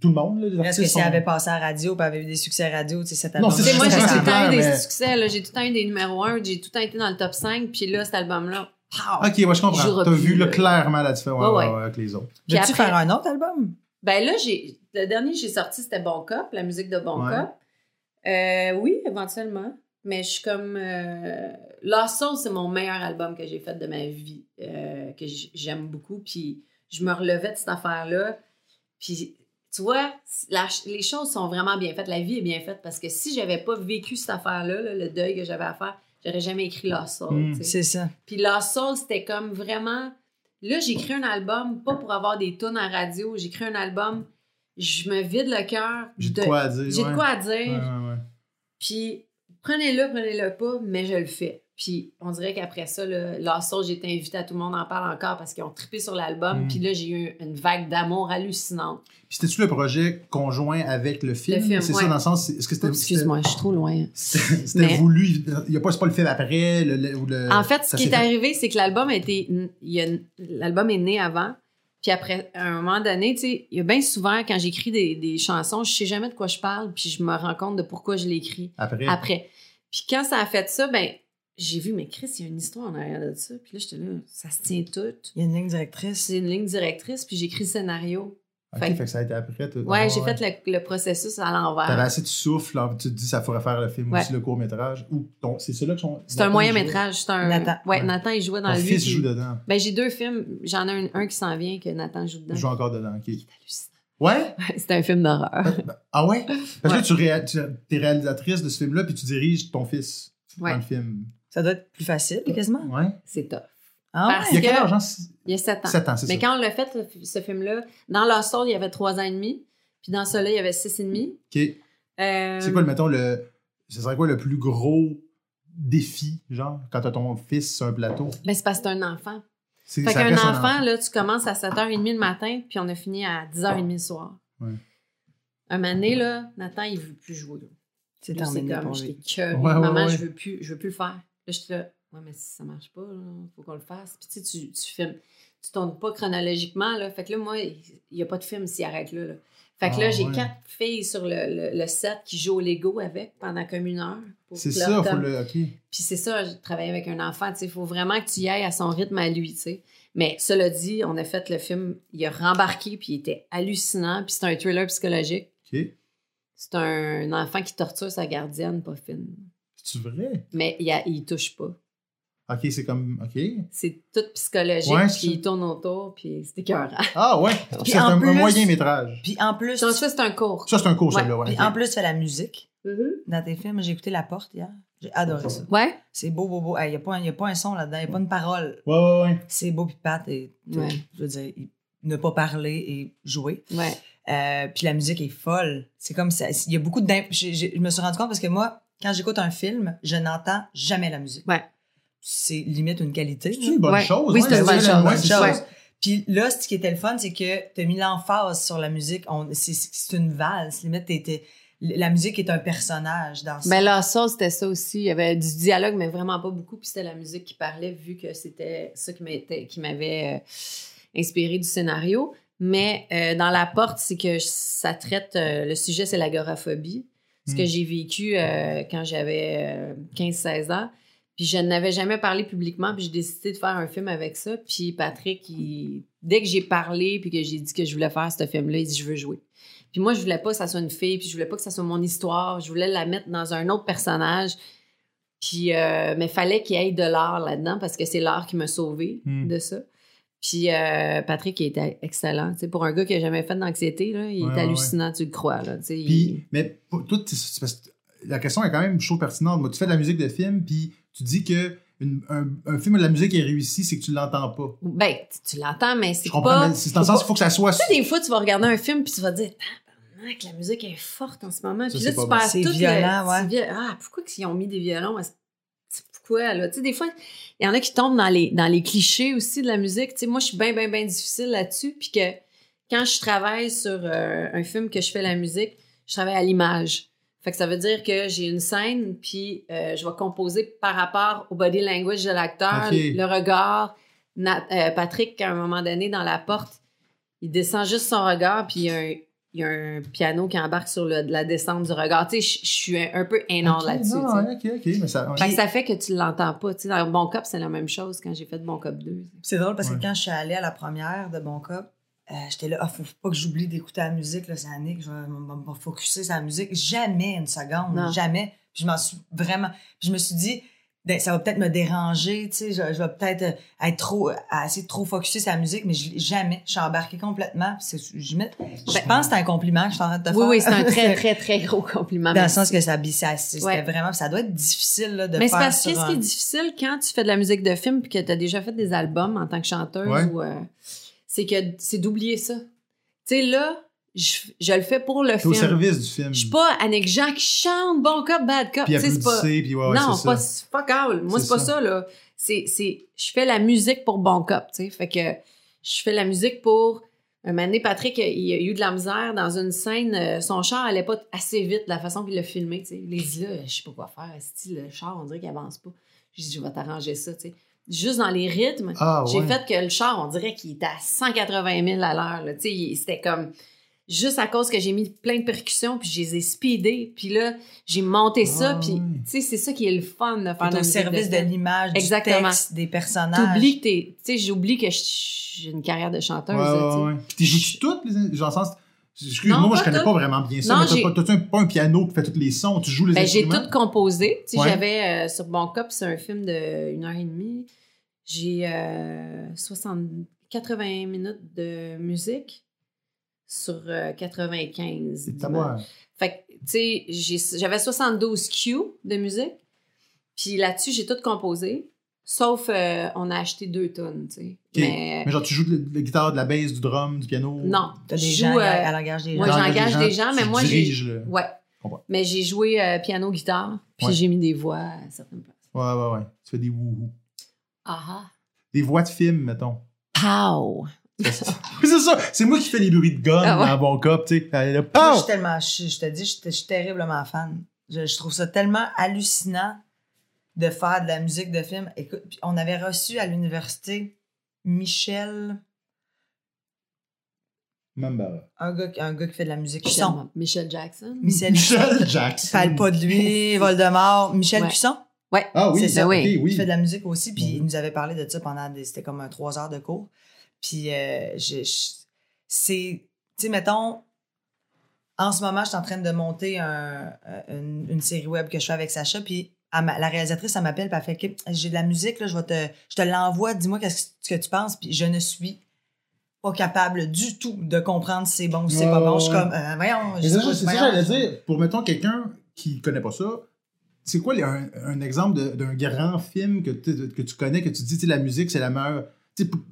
tout le monde, là, Est-ce que si elle avait passé à la radio et avait eu des succès radio, tu sais, cet Non, album c'est Tu sais, moi, j'ai tout c'est le temps eu des succès, là. J'ai tout le temps eu des numéros 1, j'ai tout le temps été dans le top 5, puis là, cet album-là, pow! Ok, ouais, je comprends. T'as vu là, là. clairement la différence Ouais, ouais, ouais. ouais, avec les autres. Puis Veux-tu après- faire un autre album? Ben là, j'ai le dernier que j'ai sorti, c'était Bon Cop, la musique de Bon Ouais. Cop. Euh, oui, éventuellement. Mais je suis comme. Euh... Lost Soul, c'est mon meilleur album que j'ai fait de ma vie, euh, que j'aime beaucoup. Puis je me relevais de cette affaire-là. Puis tu vois, la les choses sont vraiment bien faites. La vie est bien faite parce que si j'avais pas vécu cette affaire-là, là, le deuil que j'avais à faire, j'aurais jamais écrit Lost Soul. Mm. sais. C'est ça. Puis Lost Soul, c'était comme vraiment. Là, j'ai écrit un album, pas pour avoir des tunes à radio. J'ai écrit un album, je me vide le cœur. J'ai de quoi à dire. J'ai de quoi à dire. Ouais, ouais. Puis prenez-le, prenez-le pas, mais je le fais. Puis on dirait qu'après ça, là, j'ai été invitée à tout le monde en parle encore parce qu'ils ont trippé sur l'album. Mm. Puis là, j'ai eu une vague d'amour hallucinante. Puis c'était-tu le projet conjoint avec le film? C'est ouais. ça, dans le sens, est-ce que c'était. Excuse-moi, je suis trop loin. C'était Mais- voulu. Il y a pas, c'est pas le film après, le, le- le- En fait, ce qui est arrivé, c'est que l'album a été. il y a- L'album est né avant. Puis après, à un moment donné, tu sais, il y a bien souvent, quand j'écris des, des chansons, je sais jamais de quoi je parle, puis je me rends compte de pourquoi je l'écris Après. après. Puis quand ça a fait ça, ben j'ai vu, mais Chris, il y a une histoire en arrière de ça. Puis là, j'étais là, ça se tient tout. Il y a une ligne directrice. C'est une ligne directrice, puis j'écris le scénario. Ok, fait- fait que ça a été après. t'as- Ouais, ah, j'ai fait le, le processus à l'envers. T'avais assez de souffle, là, tu te dis ça pourrait faire le film Ouais. aussi, le court-métrage. Ou ton- c'est celui-là que son. C'est un Nathan moyen jouait. métrage. C'est un. Nathan. Ouais, Ouais. Nathan, il jouait dans Ton lui. fils joue dedans. Ben, j'ai deux films. J'en ai un, un qui s'en vient que Nathan joue dedans. Il joue encore dedans. ok. C'est hallucinant. Ouais? C'est un film d'horreur. Ah ouais? Parce Ouais. que tu, réa- tu es réalisatrice de ce film-là, puis tu diriges ton fils Ouais. dans le film. Ça doit être plus facile, quasiment. Ouais. C'est tough. Ah Parce Il y a quel âge? hein? Il y a sept ans. Sept ans, c'est Mais ça. quand on l'a fait, ce- film-là, dans Lost Soul, il y avait trois ans et demi. Puis dans celui-là, il y avait six et demi. Ok. Euh, C'est quoi, mettons, le. Ce serait quoi le plus gros défi, genre, quand t'as ton fils sur un plateau? Ben, c'est parce que c'est un enfant. C'est, Fait qu'un enfant, là, tu commences à 7h30 le matin, puis on a fini à 10h30 le soir. Ouais. Un moment donné, là, Nathan, il veut plus jouer. C'est Lui, c'est terminé comme, curée. Ouais, ouais, Maman, ouais. je veux plus, je veux plus le faire. Là, j'étais là, ouais, mais si ça marche pas, là, faut qu'on le fasse. Puis tu sais, tu, tu filmes, tu tournes pas chronologiquement, là. Fait que là, moi, il y a pas de film s'il arrête là, là. Fait que Ah, là, j'ai ouais. quatre filles sur le, le, le set qui jouent au Lego avec pendant comme une heure. C'est ça, faut le. Ok. Puis c'est ça, je travaille avec un enfant, tu sais, il faut vraiment que tu y ailles à son rythme à lui, tu sais. Mais cela dit, on a fait le film, il a rembarqué, puis il était hallucinant, puis c'est un thriller psychologique. OK. C'est un enfant qui torture sa gardienne, pas fine. C'est vrai? Mais il, a, il touche pas. OK, c'est comme. OK. C'est tout psychologique, Ouais, c'est puis il tourne autour, puis c'est écœurant. Ah, ouais. Puis C'est un, moyen métrage. Puis en plus, ça, c'est un cours. Ça, c'est un cours, Ouais, celui-là. Ouais, puis en plus, tu fais la musique dans tes films. J'ai écouté La Porte hier. J'ai adoré ça. Ouais? C'est beau, beau, beau. Il n'y a, pas un- y a pas un son là-dedans, il n'y a pas une parole. Ouais, ouais, ouais. C'est beau, puis Pat, et, Ouais. je veux dire, il- ne pas parler et jouer. Ouais. Euh, puis la musique est folle. C'est comme ça. Il y a beaucoup de. Je me suis rendu compte parce que moi, quand j'écoute un film, je n'entends jamais la musique. Ouais. C'est limite une qualité. C'est une bonne Ouais. chose. Oui, ouais, c'est une bonne chose. Puis là, ce qui était le fun, c'est que tu as mis l'emphase sur la musique. C'est une valse. Limite, la musique est un personnage dans ça. Mais là, ça, c'était ça aussi. Il y avait du dialogue, mais vraiment pas beaucoup. Puis c'était la musique qui parlait, vu que c'était ça qui m'était- qui m'avait euh, inspiré du scénario. Mais euh, dans La Porte, c'est que ça traite. euh, le sujet, c'est l'agoraphobie. Ce que Mm. j'ai vécu euh, quand j'avais euh, 15-16 ans. Puis je n'avais jamais parlé publiquement, puis j'ai décidé de faire un film avec ça. Puis Patrick, il- dès que j'ai parlé, puis que j'ai dit que je voulais faire ce film-là, il dit je veux jouer. Puis moi, je voulais pas que ça soit une fille, puis je voulais pas que ça soit mon histoire. Je voulais la mettre dans un autre personnage. Puis, euh, mais fallait qu'il y ait de l'art là-dedans parce que c'est l'art qui m'a sauvé Mm. de ça. Puis euh, Patrick, il était excellent. Tu sais, pour un gars qui a jamais fait d'anxiété, là, il Ouais, est ouais, hallucinant, tu le crois. Là, il- Puis, mais toi, que la question est quand même chaud pertinente. Moi, tu fais de la musique de film, puis tu dis que une- un, un film où la musique est réussie, c'est que tu l'entends pas. Ben, tu, tu l'entends, mais c'est Je comprends, pas... c'est dans le sens qu'il faut que ça soit. Tu sais, des fois, tu vas regarder un film puis tu vas te dire, tabarnak, la musique est forte en ce moment. Ça, Puis là, c'est tu pas perds bon. tout violent, le... ouais. Ah, pourquoi qu'ils ont mis des violons? C'est Pourquoi, là? Tu sais, des fois, il y en a qui tombent dans les, dans les clichés aussi de la musique. Tu sais, moi, je suis bien, bien, bien difficile là-dessus. Puis que quand je travaille sur euh, un film que je fais la musique, je travaille à l'image. Fait que ça veut dire que j'ai une scène, puis euh, je vais composer par rapport au body language de l'acteur, le regard. Euh, Patrick, à un moment donné, dans la porte, il descend juste son regard, puis il y a un, il y a un piano qui embarque sur le- la descente du regard. Tu sais, je- suis un, un peu énorme là-dessus. non, mais ça. ouais. Fait que ça fait que tu l'entends pas. Tu sais, dans Bon Cop, c'est la même chose quand j'ai fait Bon Cop 2. C'est drôle parce Ouais. que quand je suis allée à la première de Bon Cop, euh, j'étais là, ah, faut pas que j'oublie d'écouter la musique, là, c'est Annick, je vais me focuser sur la musique. Jamais une seconde, Non. jamais. Puis je m'en suis vraiment. Puis je me suis dit, ça va peut-être me déranger, tu sais, je, je vais peut-être euh, être trop, essayer de trop focuser sur la musique, mais je- jamais. Je suis embarquée complètement. C'est- je, mets- je Ben- pense que c'est un compliment que je suis en train de te Oui, faire. oui, c'est un très, très, très gros compliment. Dans le sens que ça, ça c'était Ouais. vraiment, ça doit être difficile là, de Mais c'est faire parce que ce qui est difficile quand tu fais de la musique de film puis que tu as déjà fait des albums en tant que chanteuse, Ouais. ou, euh, c'est que c'est d'oublier ça. Tu sais, là, je, je le fais pour le T'es au film. service du film. Je suis pas Annick Jean qui chante bon cop, bad cop. Puis c'est pas. puis ouais, ouais, non, c'est pas, ça. fuck all. Moi, C'est pas ça. ça, là. C'est, c'est, je fais la musique pour bon cop, tu sais. Fait que je fais la musique pour. Un moment donné, Patrick, il a eu de la misère dans une scène. euh, son char allait pas assez vite, de la façon qu'il l'a filmé, tu sais. Il a dit là, je sais pas quoi faire. Style, le char, on dirait qu'il avance pas. J'ai dit, je vais t'arranger ça, tu sais. Juste dans les rythmes, Ah, j'ai ouais. fait que le char, on dirait qu'il était à 180 000 à l'heure. c'était comme juste à cause que j'ai mis plein de percussions, puis je les ai speedées. Puis là, j'ai monté ça, Ah, puis tu sais, c'est ça qui est le fun de faire de au service de film. l'image, du texte, des personnages. T'oublies que t'es... Tu sais, j'oublie que j'ai une carrière de chanteuse. Ouais, là, ouais, ouais. Puis t'es joues toutes les. Genre, sens. Excuse-moi, je connais pas vraiment bien ça. Non, mais t'as pas, t'as-tu un, pas un piano qui fait tous les sons, tu joues les Ben, j'ai tout composé. Tu sais, Ouais. J'avais euh, sur Bon Cop, c'est un film de une heure et demie. J'ai euh, 60, 80 minutes de musique sur euh, 95. C'est ta d'images. voix. Fait que, tu sais, j'avais 72 cues de musique. Puis là-dessus, j'ai tout composé. Sauf, euh, on a acheté deux tonnes, tu sais. Mais, Mais genre, tu joues de la guitare, de la basse, du drum, du piano? non, T'as des gens à, euh, à l'engagement des moi, gens. j'engage des gens, mais tu moi, j'ai- Ouais. Mais j'ai joué euh, piano, guitare, puis Ouais. j'ai mis des voix à certaines places. Ouais, ouais, ouais. Tu fais des wouhou. Ah Des voix de film, mettons. Pow! Oui, c'est ça. C'est moi qui fais les bruits de gun Ah ouais. dans Bon Cop, tu sais. Là, Moi, je suis tellement, je, je te dis, je, je suis terriblement fan. Je, je trouve ça tellement hallucinant de faire de la musique de film. Écoute, puis on avait reçu à l'université Michel, Mambara. un gars, qui- un gars qui fait de la musique Cusson. Michel, Michel Jackson. Michel, Michel Jackson. Parle pas de lui, Voldemort. Michel Ouais. Cusson? Ouais. Ah oui, C'est ça, ça, oui. ok, oui. Il fait de la musique aussi, puis Mhm. il nous avait parlé de ça pendant des. C'était comme un trois heures de cours. Puis, euh, je, je- c'est. Tu sais, mettons, en ce moment, je suis en train de monter un- euh, une, une série web que je fais avec Sacha, puis m'a- la réalisatrice, elle m'appelle, puis elle fait j'ai de la musique, là, je, vais te, je te l'envoie, dis-moi qu'est-ce que tu penses, puis je ne suis pas capable du tout de comprendre si c'est bon ou si c'est pas bon. Je suis comme, euh, voyons, je Mais sais C'est ça, c'est ça j'allais dire. Pour, mettons, quelqu'un qui connaît pas ça, c'est quoi les- un, un exemple d'un grand film que, tu- que tu connais, que tu dis, la musique, c'est la meilleure.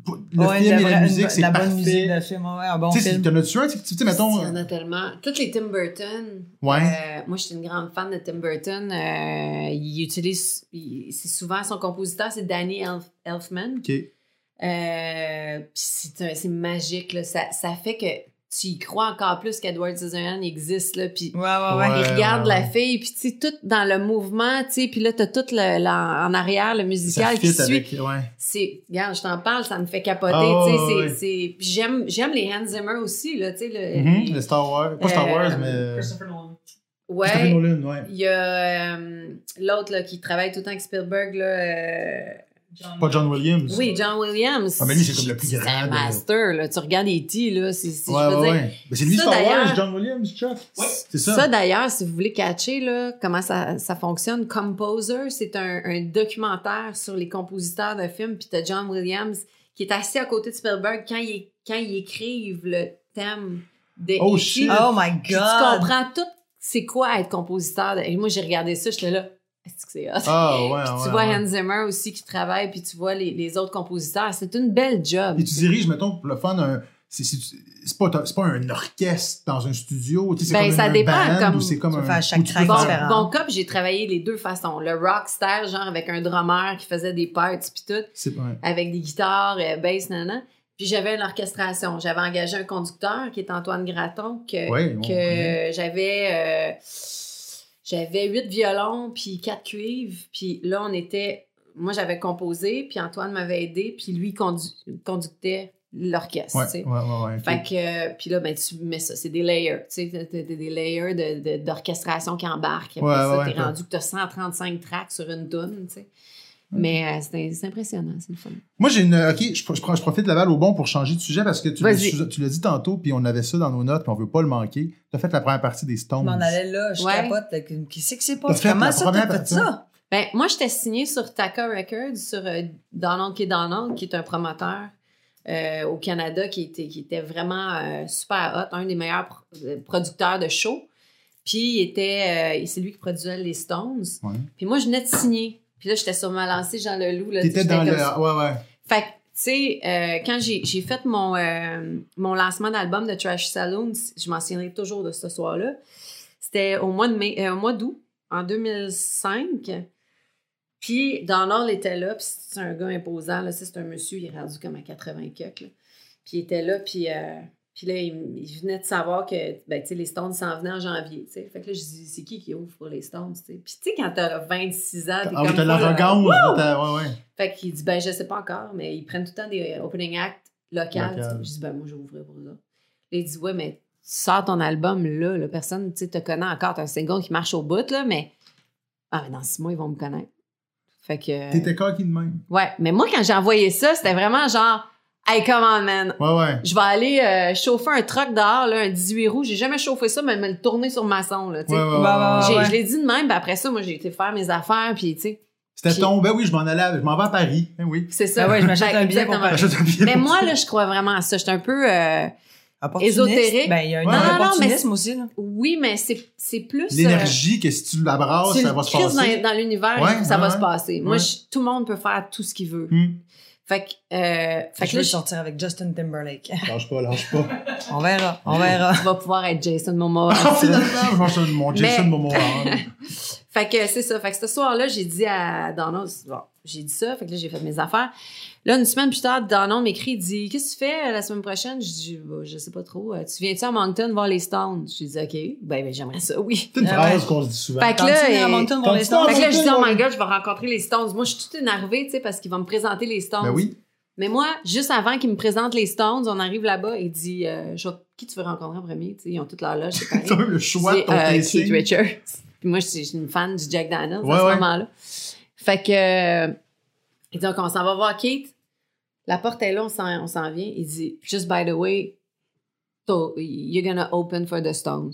Pour- le Ouais, film et la musique, c'est la parfait. bonne musique de film, ouais, un bon film. t'en as-tu un? Tu sais, mettons... Il y en a tellement. Toutes les Tim Burton. Ouais. euh, moi, j'étais une grande fan de Tim Burton. Euh, il utilise. il- c'est souvent son compositeur, c'est Danny Elf- Elfman. OK. Euh, puis c'est un- c'est magique. Là. Ça, ça fait que tu y crois encore plus qu'Edward Scissorhands existe. Là, puis Ouais, ouais, ouais. Il regarde ouais, la fille, puis tu sais, tout dans le mouvement, tu sais, puis là, t'as tout le, la- en arrière, le Ça musical qui suit. avec... Ouais. C'est, regarde, je t'en parle, ça me fait capoter, Ah, tu sais, ouais, c'est- ouais. c'est, puis j'aime, j'aime les Hans Zimmer aussi, là, tu sais, le, Mhm, les- Le Star Wars. Pas Star Euh, Wars, mais... Christopher Nolan. Christopher ouais, Nolan, ouais. il y a euh, l'autre, là, qui travaille tout le temps avec Spielberg, là, euh, Pas John Williams. oui, John Williams. Ah, mais lui, c'est comme le plus C'est grand un de- master, là, tu regardes E.T., là, c'est, c'est- Ouais, ouais, ouais. Mais c'est lui ça, Star Wars, d'ailleurs- John Williams, Chuck? C'est ça. Ça, d'ailleurs, si vous voulez catcher là, comment ça, ça fonctionne, Composer, c'est un, un documentaire sur les compositeurs de films. Puis t'as John Williams qui est assis à côté de Spielberg quand il, quand il écrivent le thème de Oh, E.T. shit. Oh my Puis god! tu comprends tout c'est quoi être compositeur. de- Et moi, j'ai regardé ça, j'étais là, est-ce que c'est hot? Ah, ouais, Puis ouais. tu vois ouais. Hans Zimmer aussi qui travaille, puis tu vois les, les autres compositeurs. C'est une belle job. Et tu diriges, mettons, pour le fun, un... c'est c'est- c'est pas, c'est pas un orchestre dans un studio, tu sais, c'est Ben, comme ça un dépend, band comme- ou c'est comme un... chaque track Bon, bon cop, j'ai travaillé les deux façons. Le rockstar, genre avec un drummer qui faisait des parts puis tout. C'est ouais. avec des guitares, euh, bass, nanana. Puis j'avais une orchestration. J'avais engagé un conducteur qui est Antoine Graton, que, Ouais, j'avais euh, j'avais huit violons puis quatre cuivres. Puis là, on était... Moi, j'avais composé, puis Antoine m'avait aidé, puis lui condu- conductait l'orchestre, Ouais, tu sais. ouais, ouais. Fait que, euh, puis là, ben, tu mets ça, c'est des layers, tu sais, t'as- t'as des layers de- de- d'orchestration qui embarquent. Après Ouais, ça, t'es rendu que t'as 135 tracks sur une tune, tu sais. Mais euh, c'est c'est impressionnant, c'est le fun. Moi, j'ai une. Ok, je, je, je profite de la balle au bon pour changer de sujet parce que tu l'as Vas-y. tu l'as dit tantôt, puis on avait ça dans nos notes, puis on veut pas le manquer. Tu as fait la première partie des Je Stones. m'en allais là, je Ouais. capote. c'est que c'est pas? fait Comment la ça, première t'as fait partie. ça? Ben, moi, j'étais signée sur Taka Records, sur euh, Donald K. Donald, qui est un promoteur euh, au Canada qui était, qui était vraiment euh, super hot, un des meilleurs pro- euh, producteurs de shows. Puis, il était, euh, c'est lui qui produisait les Stones. Ouais. Puis moi, je venais de signer. Puis là, j'étais sur ma lancée Jean Leloup. là, T'étais dans le. Ouais, ouais. Fait que, tu sais, euh, quand j'ai j'ai fait mon, euh, mon lancement d'album de Trash Saloon, je m'en souviendrai toujours de ce soir-là. C'était au mois de mai, euh, au mois d'août, en 2005. Puis Donald était là, puis c'est un gars imposant, là. C'est un monsieur, il est rendu comme à 80 cucs, là. Puis il était là, puis, euh, puis là, il, il venait de savoir que, ben, les Stones s'en venaient en janvier. Fait que là, je dis, c'est qui qui ouvre pour les Stones, tu sais? Puis tu sais, quand t'as 26 ans, t'es Ah, comme... euh, l'arrogance. Ouais, ouais. fait qu'il dit, ben, je sais pas encore, mais ils prennent tout le temps des euh, opening acts locales. Local. Je dis, ben, moi, je vais ouvrir pour ça. Là, il dit, ouais, mais tu sors ton album là, la personne, tu sais, te connaît encore. T'as un single qui marche au bout, là, mais. Ah, mais dans six mois, ils vont me connaître. Fait que. T'étais coquille de même. Ouais, mais moi, quand j'ai envoyé ça, c'était vraiment genre, hey, come on, man. Ouais, ouais. Je vais aller euh, chauffer un truck dehors, là, un 18 roues. J'ai jamais chauffé ça, mais me le tourner sur maçon, là, tu sais. Ouais, ouais, ouais, Ouais, ouais, J'ai- ouais. Je l'ai dit de même, puis après ça, moi, j'ai été faire mes affaires, puis tu sais, C'était ton. Ben oui, je m'en allais. Je m'en vais à Paris. Ben oui. c'est ça. Ah ouais, je m'achète un billet pour exactement. Paris. Mais moi, là, je crois vraiment à ça. Je suis un peu. euh. Ésotérique. Ben, il y a un Ouais. non, Non, non, mais aussi, là. oui, mais c'est c'est plus. euh, L'énergie, que si tu l'abrasses, ça va se passer. dans, dans l'univers, Ouais, ça ouais, va ouais. se passer. Moi, Ouais. je- tout le monde peut faire tout ce qu'il veut. Fait que. Euh, fait je que veux là, je- sortir avec Justin Timberlake. Lâche pas, lâche pas. On verra, on verra. tu vas pouvoir être Jason Momoa. Ah, finalement, je mon Jason Mais- Momoa. Fait que c'est ça. Fait que ce soir-là, j'ai dit à Donald, bon, j'ai dit ça. Fait que là, j'ai fait mes affaires. Là, une semaine plus tard, Donald m'écrit, il dit Qu'est-ce que tu fais euh, la semaine prochaine? Je dis Bah, Je sais pas trop. Euh, Tu viens-tu à Moncton voir les Stones? J'ai dit OK. Ben, ben, j'aimerais ça, oui. C'est une Ah phrase qu'on se dit souvent. Fait que Quand là, tu viens à euh, Moncton quand pour les tu Stones, Fait que là, je dis, oh my god, je vais rencontrer les Stones. Moi, je suis toute énervée, tu sais, parce qu'il va me présenter les Stones. Ben oui. Mais moi, juste avant qu'il me présente les Stones, on arrive là-bas et il dit, euh, qui tu veux rencontrer en premier? Tu ils ont toute leur loge. T'as eu le choix de ton euh. Keith Richards. Puis moi, je suis je suis une fan du Jack Daniels Ouais, à ce ouais. moment-là. Fait que, euh, il dit, donc, on s'en va voir Kate. La porte est là, on s'en, vient. Il dit, just by the way, so you're gonna open for the Stones.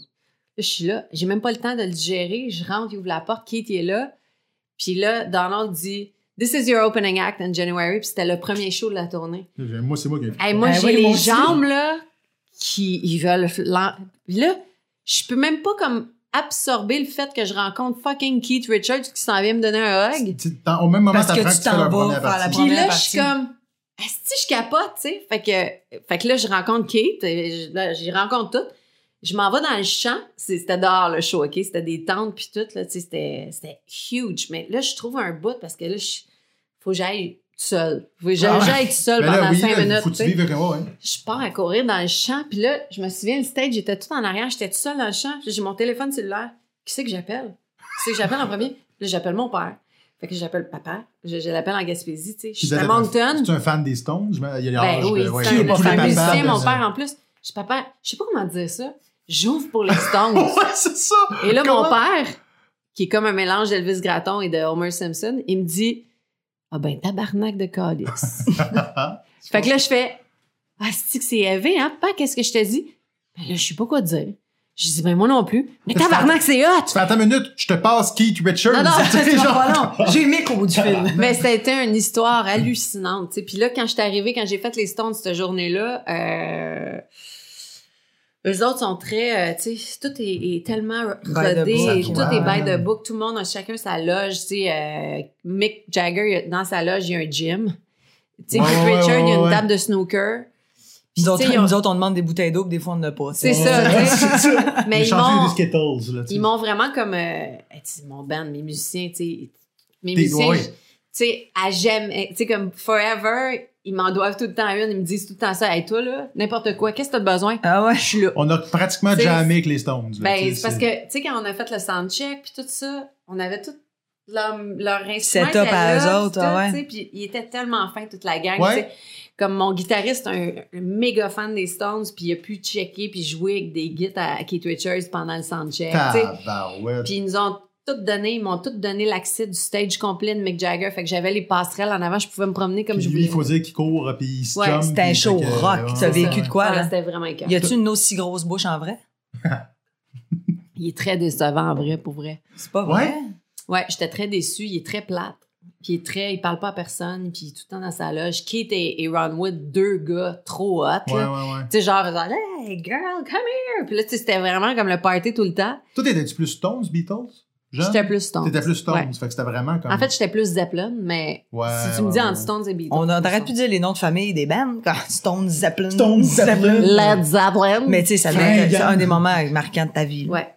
Là, je suis là, j'ai même pas le temps de le digérer. Je rentre, il ouvre la porte, Kate il est là. Puis là, Donald dit, This is your opening act in January. Puis c'était le premier show de la tournée. Moi, c'est moi qui ai Hey, moi, Ben j'ai oui, les jambes, là, qui ils veulent. l'en- Là, je peux même pas comme absorber le fait que je rencontre fucking Keith Richards qui s'en vient me donner un hug. Tu- Au même moment, Parce que tu que tu fais t'en la vas faire la partie. Puis là, je suis comme, est-ce je capote, tu sais? Fait que, fait que là, je rencontre je- là, j'y rencontre toutes. Je m'en vais dans le champ. C'était dehors, le show, OK? C'était des tentes puis tout, là, tu sais, c'était c'était huge. Mais là, je trouve un bout parce que là, je, faut que j'aille tout seul. Faut que j'aille Ah ouais. tout seul là, pendant oui, cinq là, minutes, faut tu ouais. Je pars à courir dans le champ, puis là, je me souviens, le stage, j'étais tout en arrière, j'étais tout seul dans le champ, j'ai mon téléphone cellulaire. Qui c'est que j'appelle? Qui c'est que j'appelle en premier? Là, j'appelle mon père. Fait que j'appelle papa. Je, je l'appelle en Gaspésie, tu sais. Je suis à Moncton. Tu es un fan des Stones? Il y a Ben oui, ouais, c'est est un fan des musicien, mon ben, père en plus. Je suis papa, je sais pas comment dire ça. J'ouvre pour les Stones. Ouais, c'est ça! Et là, Comment? mon père, qui est comme un mélange d'Elvis Gratton et de Homer Simpson, il me dit Ah ben, tabarnak de calice. fait que là, je fais Ah, c'est que c'est élevé, hein, papa, qu'est-ce que je te dis? Ben là, je sais pas quoi dire. Je dis Ben, moi non plus. Mais tabarnak, c'est hot Tu fais, attends une minute, je te passe Keith Richards. Non, non, C'est genre- pas long. J'ai aimé qu'au bout du film. Mais c'était une histoire hallucinante. tu sais. Puis là, quand je suis arrivée, quand j'ai fait les Stones cette journée-là, euh, eux autres sont très, euh, tu sais, tout est, est tellement rodé, tout est by the book, tout le monde a chacun sa loge, tu sais, euh, Mick Jagger, a- dans sa loge, il y a un gym. Tu sais, Ouais, Keith ouais, Richards, il y a une table de snooker. Puis, Nous autres, ont- nous autres, on demande des bouteilles d'eau, puis des fois, on n'a pas. C'est ça. Mais ils m'ont, là, ils m'ont vraiment comme, euh, hey, tu sais, mon band, mes musiciens, tu sais, mes musiciens, tu sais, à jamais, tu sais, comme forever, ils m'en doivent tout le temps une, ils me disent tout le temps ça, hey, toi, là, n'importe quoi, qu'est-ce que t'as besoin? Ah ouais? Je suis là. On a pratiquement T'sais, jamais avec les Stones. là, Ben, c'est parce que, tu sais, quand on a fait le soundcheck puis tout ça, on avait tout leur, leur instrument. Setup était à eux autres, tout, ouais. tu sais, Puis ils étaient tellement fins, toute la gang, Ouais. Comme mon guitariste, un, un méga fan des Stones, puis il a pu checker puis jouer avec des guitares à Keith Richards pendant le soundcheck, tu sais. Tabarouette. Puis ils nous ont tout donné, ils m'ont tout donné l'accès du stage complet de Mick Jagger. Fait que j'avais les passerelles en avant, je pouvais me promener comme Puis je lui, voulais. il faut dire qu'il court, puis il se Ouais, c'était un puis show fait que, rock. T'as ouais, vécu de quoi, Ouais, là? C'était vraiment écœurant. Y a-tu une aussi grosse bouche en vrai? Il est très décevant en vrai, pour vrai. C'est pas vrai? Ouais? Ouais, j'étais très déçue. Il est très plate. Puis il est très, il parle pas à personne. Puis il est tout le temps dans sa loge. Keith et, et Ron Wood, deux gars trop hot. Ouais, là. ouais, ouais. Tu sais, genre, genre, hey girl, come here. Puis là, tu c'était vraiment comme le party tout le temps. Toi, t'étais-tu plus Stones, Beatles? Jeune? J'étais plus Stones. T'étais plus Stones. Ouais. Fait que c'était vraiment comme. En fait, j'étais plus Zeppelin, mais Ouais, si tu me dis ouais. entre Stones et Beatles. On plus de dire les noms de famille des bands, quand Stone Zeppelin. Stone Zeppelin. Led Zeppelin. Mais tu sais, ça être c'est un des moments marquants de ta vie. là. Ouais.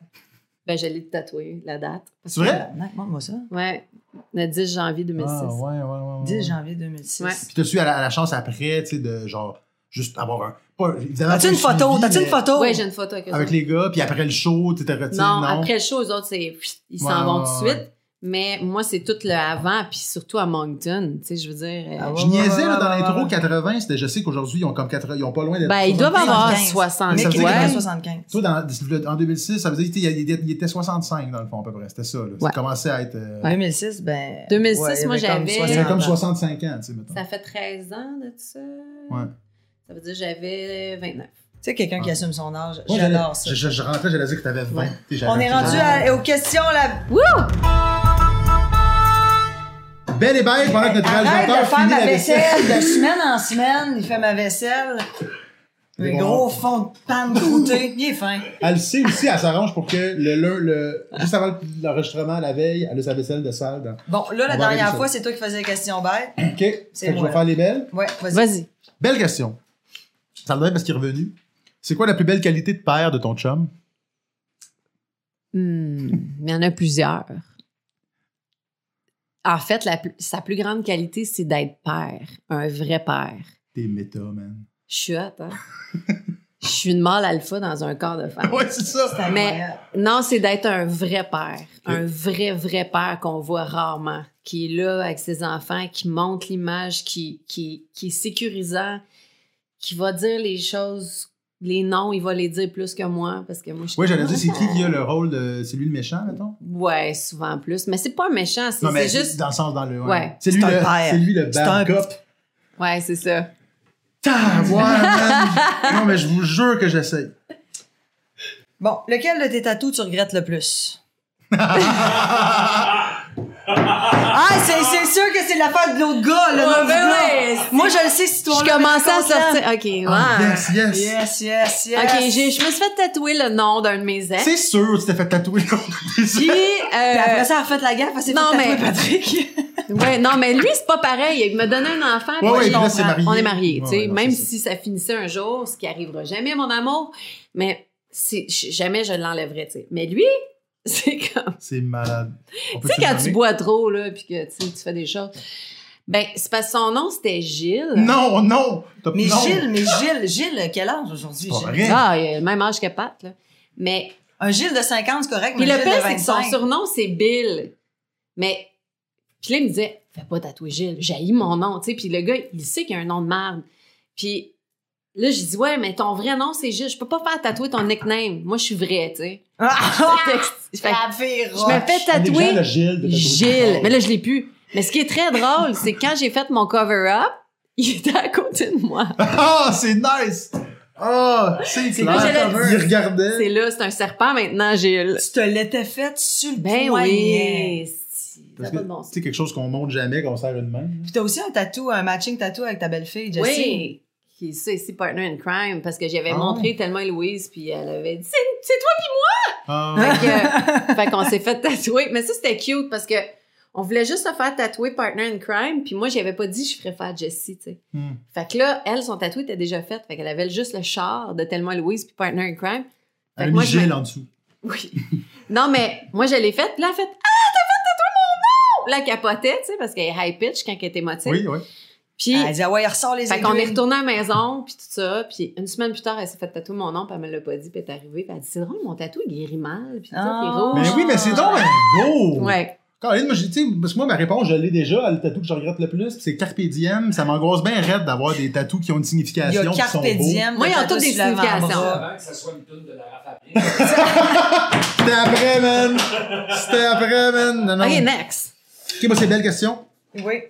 Ben, je l'ai tatoué, la date. C'est vrai? Montre-moi ça. Ouais. Le 10 janvier 2006. Ah, ouais, ouais, ouais, ouais. 10 janvier 2006. Ouais. Puis t'as-tu à la, à la chance après, tu sais, de genre, juste avoir un. Pas, évidemment, As-tu une un photo? suivi, T'as-tu une photo? Ouais, j'ai une photo avec eux Avec autres. les gars, puis après le show, t'étais retiré. Non, Non, après le show, eux autres, c'est, ils s'en Ouais, vont tout de ouais. suite. Mais moi, c'est tout le avant, puis surtout à Moncton. Tu sais, je veux dire. euh, Ah Je niaisais, là, dans l'intro ouais. 80, c'était, je sais qu'aujourd'hui, ils ont comme 80, ils ont pas loin d'être. ben, ils doivent 75. avoir 75. 60. Mais ça veut qui dire est que- à 75. Toi, dans, en 2006, ça veut dire qu'il était, il était 65 dans le fond, à peu près. C'était ça, là. Ça commençait à être. euh, En 2006, ben. 2006, ouais, il y moi, j'avais- Il y avait 60 comme ans. 65 ans, tu sais, mettons. Ça fait 13 ans de ça. Ouais. Ça veut dire que j'avais 29. Tu sais, quelqu'un qui Ah. assume son âge. Moi, J'adore ça. Je, je, je rentrais, j'allais dire que t'avais 20. Ouais. T'sais, j'avais- On est rendu à- aux questions, là. Belle et belle pendant que notre Arrête réalisateur de faire finit ma la vaisselle. vaisselle de semaine en semaine. Il fait ma vaisselle. Un Bon. gros fond de panne croûté. Il est fin. Elle sait aussi, elle s'arrange pour que le, le, le- juste avant l'enregistrement, la veille, elle a sa vaisselle de salle. Dans... Bon, là, la dernière fois, c'est toi qui faisais les questions bêtes. OK. Fait que je vais faire les belles. Ouais, vas-y. Vas-y. Belle question. Ça donne parce qu'il est revenu. C'est quoi la plus belle qualité de père de ton chum? Hmm, il y en a plusieurs. En fait, la sa plus grande qualité, c'est d'être père, un vrai père. T'es méta, man. Je suis hot, hein? Je suis une mâle alpha dans un corps de femme. Ouais, c'est ça. C'est incroyable. Non, c'est d'être un vrai père. Un vrai, vrai père qu'on voit rarement. Qui est là avec ses enfants, qui montre l'image, qui, qui, qui est sécurisant, qui va dire les choses les noms, il va les dire plus que moi parce que moi je suis Oui, j'allais dire, c'est qui qui a le rôle de. C'est lui le méchant, mettons? Ouais, souvent plus. Mais c'est pas un méchant, c'est Non, mais c'est juste. dans le sens dans le. Ouais. C'est lui, le- père. c'est lui le bad cop. Ouais, c'est ça. Putain, ouais, man. Non, mais je vous jure que j'essaye. Bon, lequel de tes tatous tu regrettes le plus? Ah, c'est, c'est sûr que c'est l'affaire de l'autre gars, le Ouais, ben ouais, Moi, je le sais, cette Je histoire-là. commençais à je sortir. Ok, ouais. Ah, yes, yes. Yes, yes, yes. Ok, j'ai- je me suis fait tatouer le nom d'un de mes ex. C'est sûr, tu t'es fait tatouer le nom de Puis, yeux. euh, Puis après ça, elle a refait la gaffe, elle s'est non, fait tatouer mais- Patrick. ouais, non, mais lui, c'est pas pareil. Il me donnait un enfant. puis Ouais, moi, ouais, je là, c'est comprends. marié. On est mariés, Ouais, tu sais. même si ça finissait un jour, ce qui arrivera jamais, mon amour. Mais je- jamais je l'enlèverais, tu sais. Mais lui, c'est comme. C'est malade. Tu sais, quand tu bois trop, là, puis que tu fais des choses. Ben, c'est parce que son nom, c'était Gilles. Non, non. Mais non. Gilles, mais Gilles, Gilles, quel âge aujourd'hui, Gilles? Ah, il a le même âge que Pat, là. Mais Un Gilles de 50, c'est correct, mais le pire, c'est que son 25. surnom, c'est Bill. Mais, puis là, il me disait, fais pas tatouer Gilles, j'ai mon nom, tu sais. Puis le gars, il sait qu'il y a un nom de merde. Puis là, j'ai dit, ouais, mais ton vrai nom, c'est Gilles. Je peux pas faire tatouer ton nickname. Moi, je suis vrai, tu sais. Ah! Fait La fille je me fais tatouer gens, Gilles. tatouer Gilles. Mais là, je l'ai plus. Mais ce qui est très drôle, c'est que quand j'ai fait mon cover-up, il était à côté de moi. Ah, c'est nice. Ah, c'est clair. la- Il regardait. C'est là, c'est un serpent maintenant, Gilles. Tu te l'étais fait sur le Ben poignet. oui. c'est- que bon quelque chose qu'on montre jamais, qu'on serre une main. Puis t'as aussi un tatou, un matching tattoo avec ta belle-fille, Jessie. Oui, qui est ça ici, Partner in Crime, parce que j'avais Ah. montré tellement Louise, puis elle avait dit C'est toi, puis que- fait qu'on s'est fait tatouer. Mais ça, c'était cute parce que on voulait juste se faire tatouer Partner in Crime, puis moi, j'avais pas dit je ferais faire Jessie, tu sais. Hmm. Fait que là, elle, son tatou était déjà fait, fait qu'elle avait juste le char de Tellement Louise, puis Partner in Crime. Fait Elle a mis moi, me- Gilles en dessous. Oui. Non, mais moi, je l'ai faite, puis là, elle a fait Ah, t'as fait tatouer mon nom! Là, elle capotait, tu sais, parce qu'elle est high pitch quand elle est émotive. Oui, oui. Puis. Elle dit, ah ouais, il ressort les Fait qu'on est aiguilles. retourné à la maison, puis tout ça. Puis une semaine plus tard, elle s'est fait tatouer mon nom, puis elle me l'a pas dit, puis elle est arrivée, puis elle a dit C'est drôle, mon tatou, il guérit mal, puis tout ça, Ah. rouge. Mais oui, mais c'est donc beau. Ouais. Caroline, moi, j'ai- tu sais, parce que moi, ma réponse, je l'ai déjà, le tatou que je regrette le plus, c'est Carpe Diem. Ça m'angoisse bien raide d'avoir des tatous qui ont une Il y signification. a Carpe. Diem. Moi, ils ont toutes des significations. Avant que ça soit une toune de Lara Fabian. C'était après, man. C'était après, man. Non, non. OK, next. Ok, moi, c'est belle question. Oui.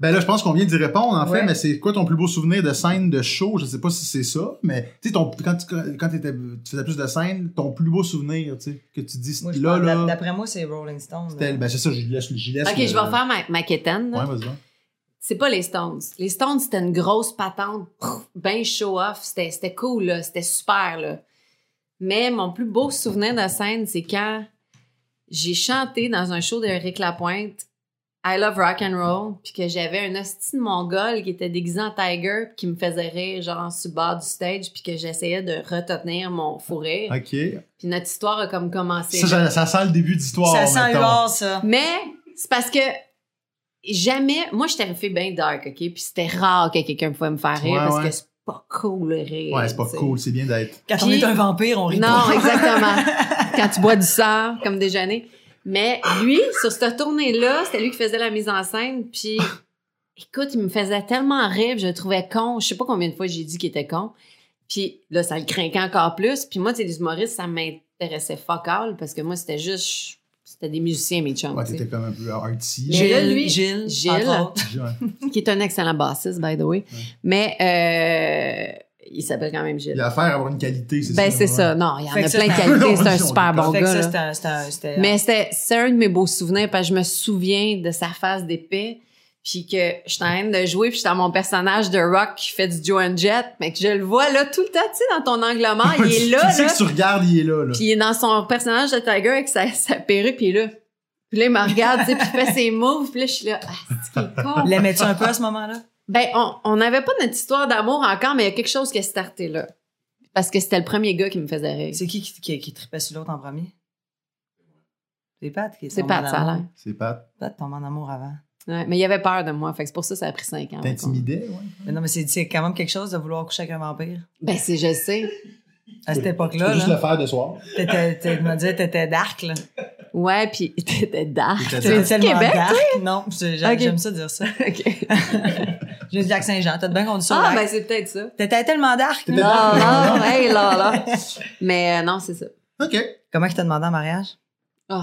Ben là, je pense qu'on vient d'y répondre, en fait, Ouais. mais c'est quoi ton plus beau souvenir de scène de show? Je sais pas si c'est ça, mais tu sais, ton- quand, tu, quand tu faisais plus de scènes, ton plus beau souvenir, tu sais, que tu dis, Moi, je là, là, D'après moi, c'est Rolling Stone. c'était- là. ben c'est ça, j'y laisse, laisse OK, le- je vais faire ma, ma quétaine. Ouais, vas-y. C'est pas les Stones. Les Stones, c'était une grosse patente, ben show-off. C'était c'était cool, là. C'était super, là. Mais mon plus beau souvenir de scène, c'est quand j'ai chanté dans un show de Rick Lapointe I Love Rock and Roll, puis que j'avais un hostie de mongol qui était déguisé en tiger, puis qui me faisait rire, genre, sur le bord du stage, puis que j'essayais de retenir mon fou rire. Ok. Puis notre histoire a comme commencé. Ça, ça, ça sent le début d'histoire. Ça sent l'or, ça. Mais c'est parce que jamais. Moi, j'étais une fille bien dark, OK? Puis c'était rare que quelqu'un pouvait me faire rire Ouais, parce ouais. que c'est pas cool le rire. Ouais, c'est pas cool, c'est bien d'être. Quand on est un vampire, on rit Non, pas. exactement. Quand tu bois du sang comme déjeuner. Mais lui, sur cette tournée-là, c'était lui qui faisait la mise en scène. Puis, écoute, il me faisait tellement rire, je le trouvais con. Je sais pas combien de fois j'ai dit qu'il était con. Puis là, ça le craquait encore plus. Puis moi, tu sais, les humoristes, ça m'intéressait fuck all parce que moi, c'était juste. C'était des musiciens, mes chums. Ouais, tu sais. t'étais comme un peu là, Gilles, lui- Gilles, Gilles. qui est un excellent bassiste, by the way. Mais euh, il s'appelle quand même Il Gilles. y a affaire à avoir une qualité, c'est Ben, ça. c'est ouais. ça. Non, il y en Fait a plein de c'est qualités. C'est un super on bon Fait gars. ça, c'était Mais c'était c'est un de mes beaux souvenirs parce que je me souviens de sa face d'épée. Puis que j'étais en train de jouer, puis j'étais dans mon personnage de rock qui fait du Joan Jett. Mais que je le vois là tout le temps, tu sais, dans ton angle mort. Il est là, Tu sais là. que tu regardes, il est là, là. Puis il est dans son personnage de Tiger avec sa, sa perruque, puis il est là. Puis là, il me regarde, tu sais, puis il fait ses moves. Puis là, je suis là, ah, c'est con? L'aimais-tu un peu à ce moment-là? Ben, on- on n'avait pas notre histoire d'amour encore, mais il y a quelque chose qui a starté là. Parce que c'était le premier gars qui me faisait rire. C'est qui qui, qui, qui tripait sur l'autre en premier? C'est Pat qui est C'est Pat, ça a l'air. C'est pas. Pat tombe en amour avant. Ouais, mais il avait peur de moi, fait que c'est pour ça que ça a pris cinq ans. T'intimidais, ouais. Mais non, mais c'est c'est quand même quelque chose de vouloir coucher avec un vampire. Ben, c'est, je sais. À cette Tu époque-là, juste là, le faire de soir. je me disais, t'étais dark, là. Ouais, puis t'étais dark. T'étais Tu tellement Québec? dark. Non, c'est- j'aime Ok. j'aime ça dire ça. OK. Viens du lac Saint-Jean. T'as bien qu'on dit ça. Ah, ben c'est peut-être ça. T'étais tellement dark. Là. Non, non, hey, là, là. Mais euh, non, c'est ça. OK. Comment il t'a demandé en mariage? Oh,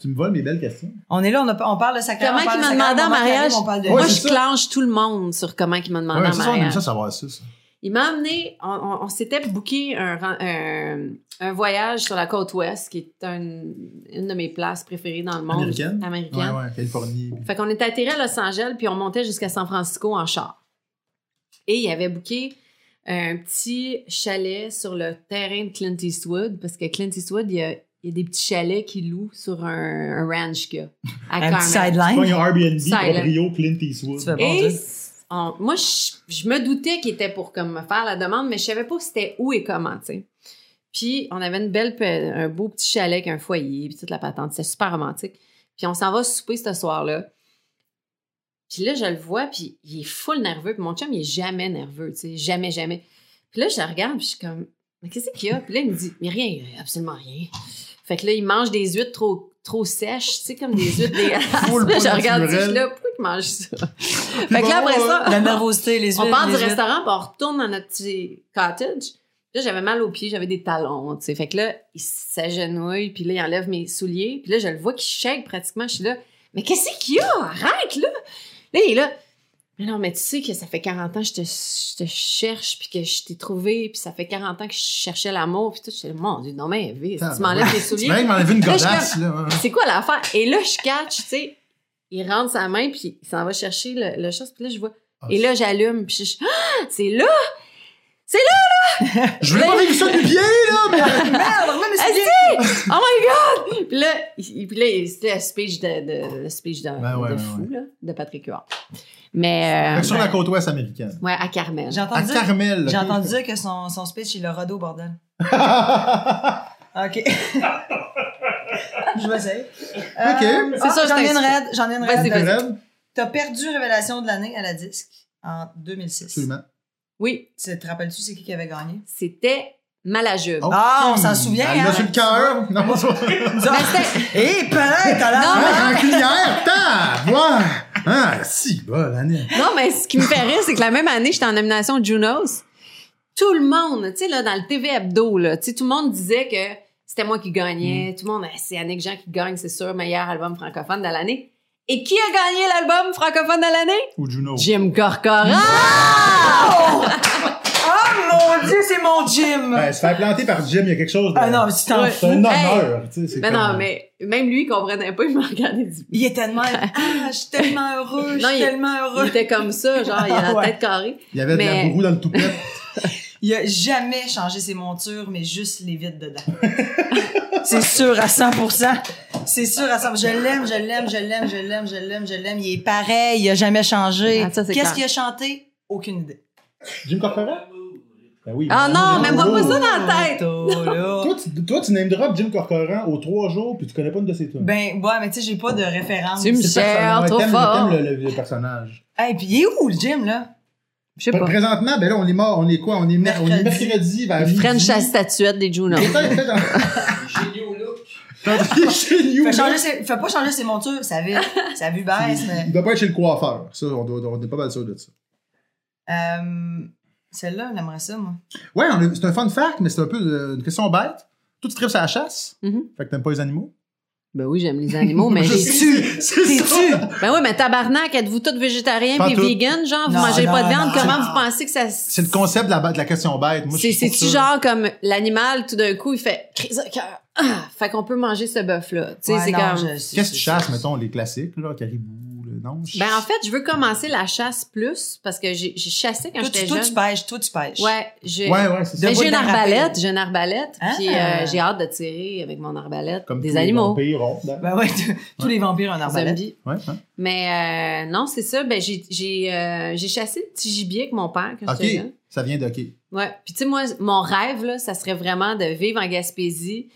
Tu me voles mes belles questions. On est là, on, a- on parle de sacrament. Comment de m'a demandé en mariage? de... Moi, je ça. clenche tout le monde sur comment il m'a demandé Ouais, en c'est ça, on aime mariage. ça savoir ça. ça. Il m'a amené, on, on- on s'était booké un, un, un voyage sur la côte ouest, qui est un- une de mes places préférées dans le monde. Américaine? Américaine. Ouais, ouais, Californie. Fait qu'on était atterri à Los Angeles, puis on montait jusqu'à San Francisco en char. Et il avait booké un petit chalet sur le terrain de Clint Eastwood, parce que Clint Eastwood, il y a, il y a des petits chalets qu'il loue sur un, un ranch qu'il y a. à Un Carmel. petit sideline. un Airbnb Silent. Rio Clint Eastwood. Tu fais bon Et Dieu. on- moi, je, je me doutais qu'il était pour comme, me faire la demande, mais je savais pas c'était où et comment, tu sais. Puis, on avait une belle, un beau petit chalet avec un foyer, puis toute la patente. C'était super romantique. Puis, on s'en va souper ce soir-là. Puis là, je le vois, puis il est full nerveux. Puis mon chum, il est jamais nerveux, tu sais. Jamais, jamais. Puis là, je le regarde, puis je suis comme, mais qu'est-ce qu'il y a? Puis là, il me dit, mais rien, absolument rien. Fait que là, il mange des huîtres trop, trop sèches, tu sais, comme des huîtres Puis là, je regarde, je suis là, pourquoi il mange ça? fait que là, après ça, La nervosité, les yeux. on part du restaurant, puis on retourne dans notre petit cottage. Là, j'avais mal aux pieds, j'avais des talons, tu sais. Fait que là, il s'agenouille, puis là, il enlève mes souliers. Puis là, je le vois qui shake pratiquement. Je suis là, mais qu'est-ce qu'il y a? Arrête, là! Là, il est là. Mais non, mais tu sais que ça fait 40 ans que je te, je te cherche, puis que je t'ai trouvé, puis ça fait 40 ans que je cherchais l'amour, puis tout. Je suis là, mon Dieu, non, mais vite, Ah, tu m'enlèves ouais. tes Tu souliers. même enlevé une godasse, là. C'est quoi l'affaire? Et là, je catch, tu sais, il rentre sa main, puis il s'en va chercher le, le chose, puis là, je vois. Ah, Et là, j'allume, puis je suis ah, c'est là! Je voulais pas vivre ça du pied, là, mais. Merde, mes souliers. Asti! Oh my god! Puis là, il- puis là, c'était le speech de, de, speech de, Ouais, ouais, de fou, ouais. là, de Patrick Huard. Mais, euh, sur la côte ouest américaine. ouais, à Carmel. J'ai À entendu, dire- Carmel. j'ai entendu dire que son, son speech, il le rodo, bordel. OK. Je vais essayer. OK. Euh, C'est ah, ça, j'en ai une raide. J'en ai une raide. T'as perdu Révélation de l'année à la disque en 2006. Absolument. Oui, Tu te rappelles-tu c'est qui qui avait gagné? c'était Malajube. Oh, Ah, on s'en souvient, Elle hein? sur le cœur. Non, Mais c'était- Hé, peut-être, t'as Non, l'air... Ah, en cuillère, t'as! Ouais! Ah, si, bon, l'année. Non, mais ce qui me fait rire, c'est que la même année, j'étais en nomination Junos. Tout le monde, tu sais, là, dans le TV Hebdo, là, tu sais, tout le monde disait que c'était moi qui gagnais. Tout le monde, Ah, c'est Annick Jean qui gagne, c'est sûr, meilleur album francophone de l'année. Et qui a gagné l'album francophone de l'année? Ou Juno. Jim Corcoran! Oh mon Dieu, c'est mon gym! Ben, se faire planter par Jim, il y a quelque chose de. ah non, mais c'est Ouais. C'est un honneur, tu sais. Mais comme- non, mais même lui, il comprenait pas, il me regardait du Il est tellement... Ah, je suis tellement heureux, je Non, suis il- tellement Il heureux. était comme ça, genre, il a la Ouais. tête carrée. Il y avait de la Mais- bourrou dans le toupette. Il a jamais changé ses montures, mais juste les vides dedans. c'est sûr à 100%. C'est sûr à 100%. Je l'aime, je l'aime, je l'aime, je l'aime, je l'aime, je l'aime. Il est pareil, il a jamais changé. Ah, ça, c'est Qu'est-ce clair. qu'il a chanté? Aucune idée. Jim Corcoran? Ben oui. Ah non, mais même pas ça dans la tête! Toi, tu, toi, tu name drop Jim Corcoran aux trois jours, puis tu connais pas une de ses tunes. Ben, ouais, mais tu sais, j'ai pas de référence. Tu me C'est cher, personnel. trop fort. t'aimes le, le- le personnage. Hey, puis il est où, le gym, là? Je sais pas. Présentement, ben là, on est mort. On est quoi? On est, mer- on est Mercredi. mercredi vers midi. chasse statuette des peut-être en- Chez New Look. chez New, Fait, là, changer ses, fait pas changer ses montures, ça vit. Ça vue baisse, mais. il doit pas être chez le coiffeur. Ça, on, doit, on est pas mal sûr de ça. Euh, Celle-là, j'aimerais ça, moi. Ouais, c'est un fun fact, mais c'est un peu euh, une question bête. Toi, tu tripes à la chasse? Mhm. Fait que t'aimes pas les animaux? Ben oui, j'aime les animaux, mais Je les tue. c'est T'es ça. tu? Ben oui, mais tabarnak, êtes-vous tous végétariens Pas toutes. vegan, genre, vous Non, mangez pas de viande, non, comment non. vous pensez que ça... C'est le concept de la, de la question bête. C'est-tu genre comme l'animal, tout d'un coup, il fait crise de cœur. Ah! Fait qu'on peut manger ce bœuf-là. Tu sais, Ouais, c'est comme... Qu'est-ce que tu chasses, mettons, les classiques, là, caribou, Ben en fait, je veux commencer la chasse plus parce que j'ai, chassé quand Toi, j'étais toi, jeune. tu pêches, toi, tu pêches. Ouais, j'ai... Ouais, ouais, c'est ça. Mais Debout j'ai une arbalète, j'ai une arbalète, Ah. puis euh, j'ai hâte de tirer avec mon arbalète Comme des tous les animaux. vampires là. Ben ouais, t- tous les vampires ont un arbalète. Ouais, hein. Mais euh, non, c'est ça. Ben j'ai j'ai euh, j'ai chassé le petit gibier avec mon père quand OK, j'étais jeune. ça vient de OK. Ouais. Puis tu sais moi mon rêve là, ça serait vraiment de vivre en Gaspésie,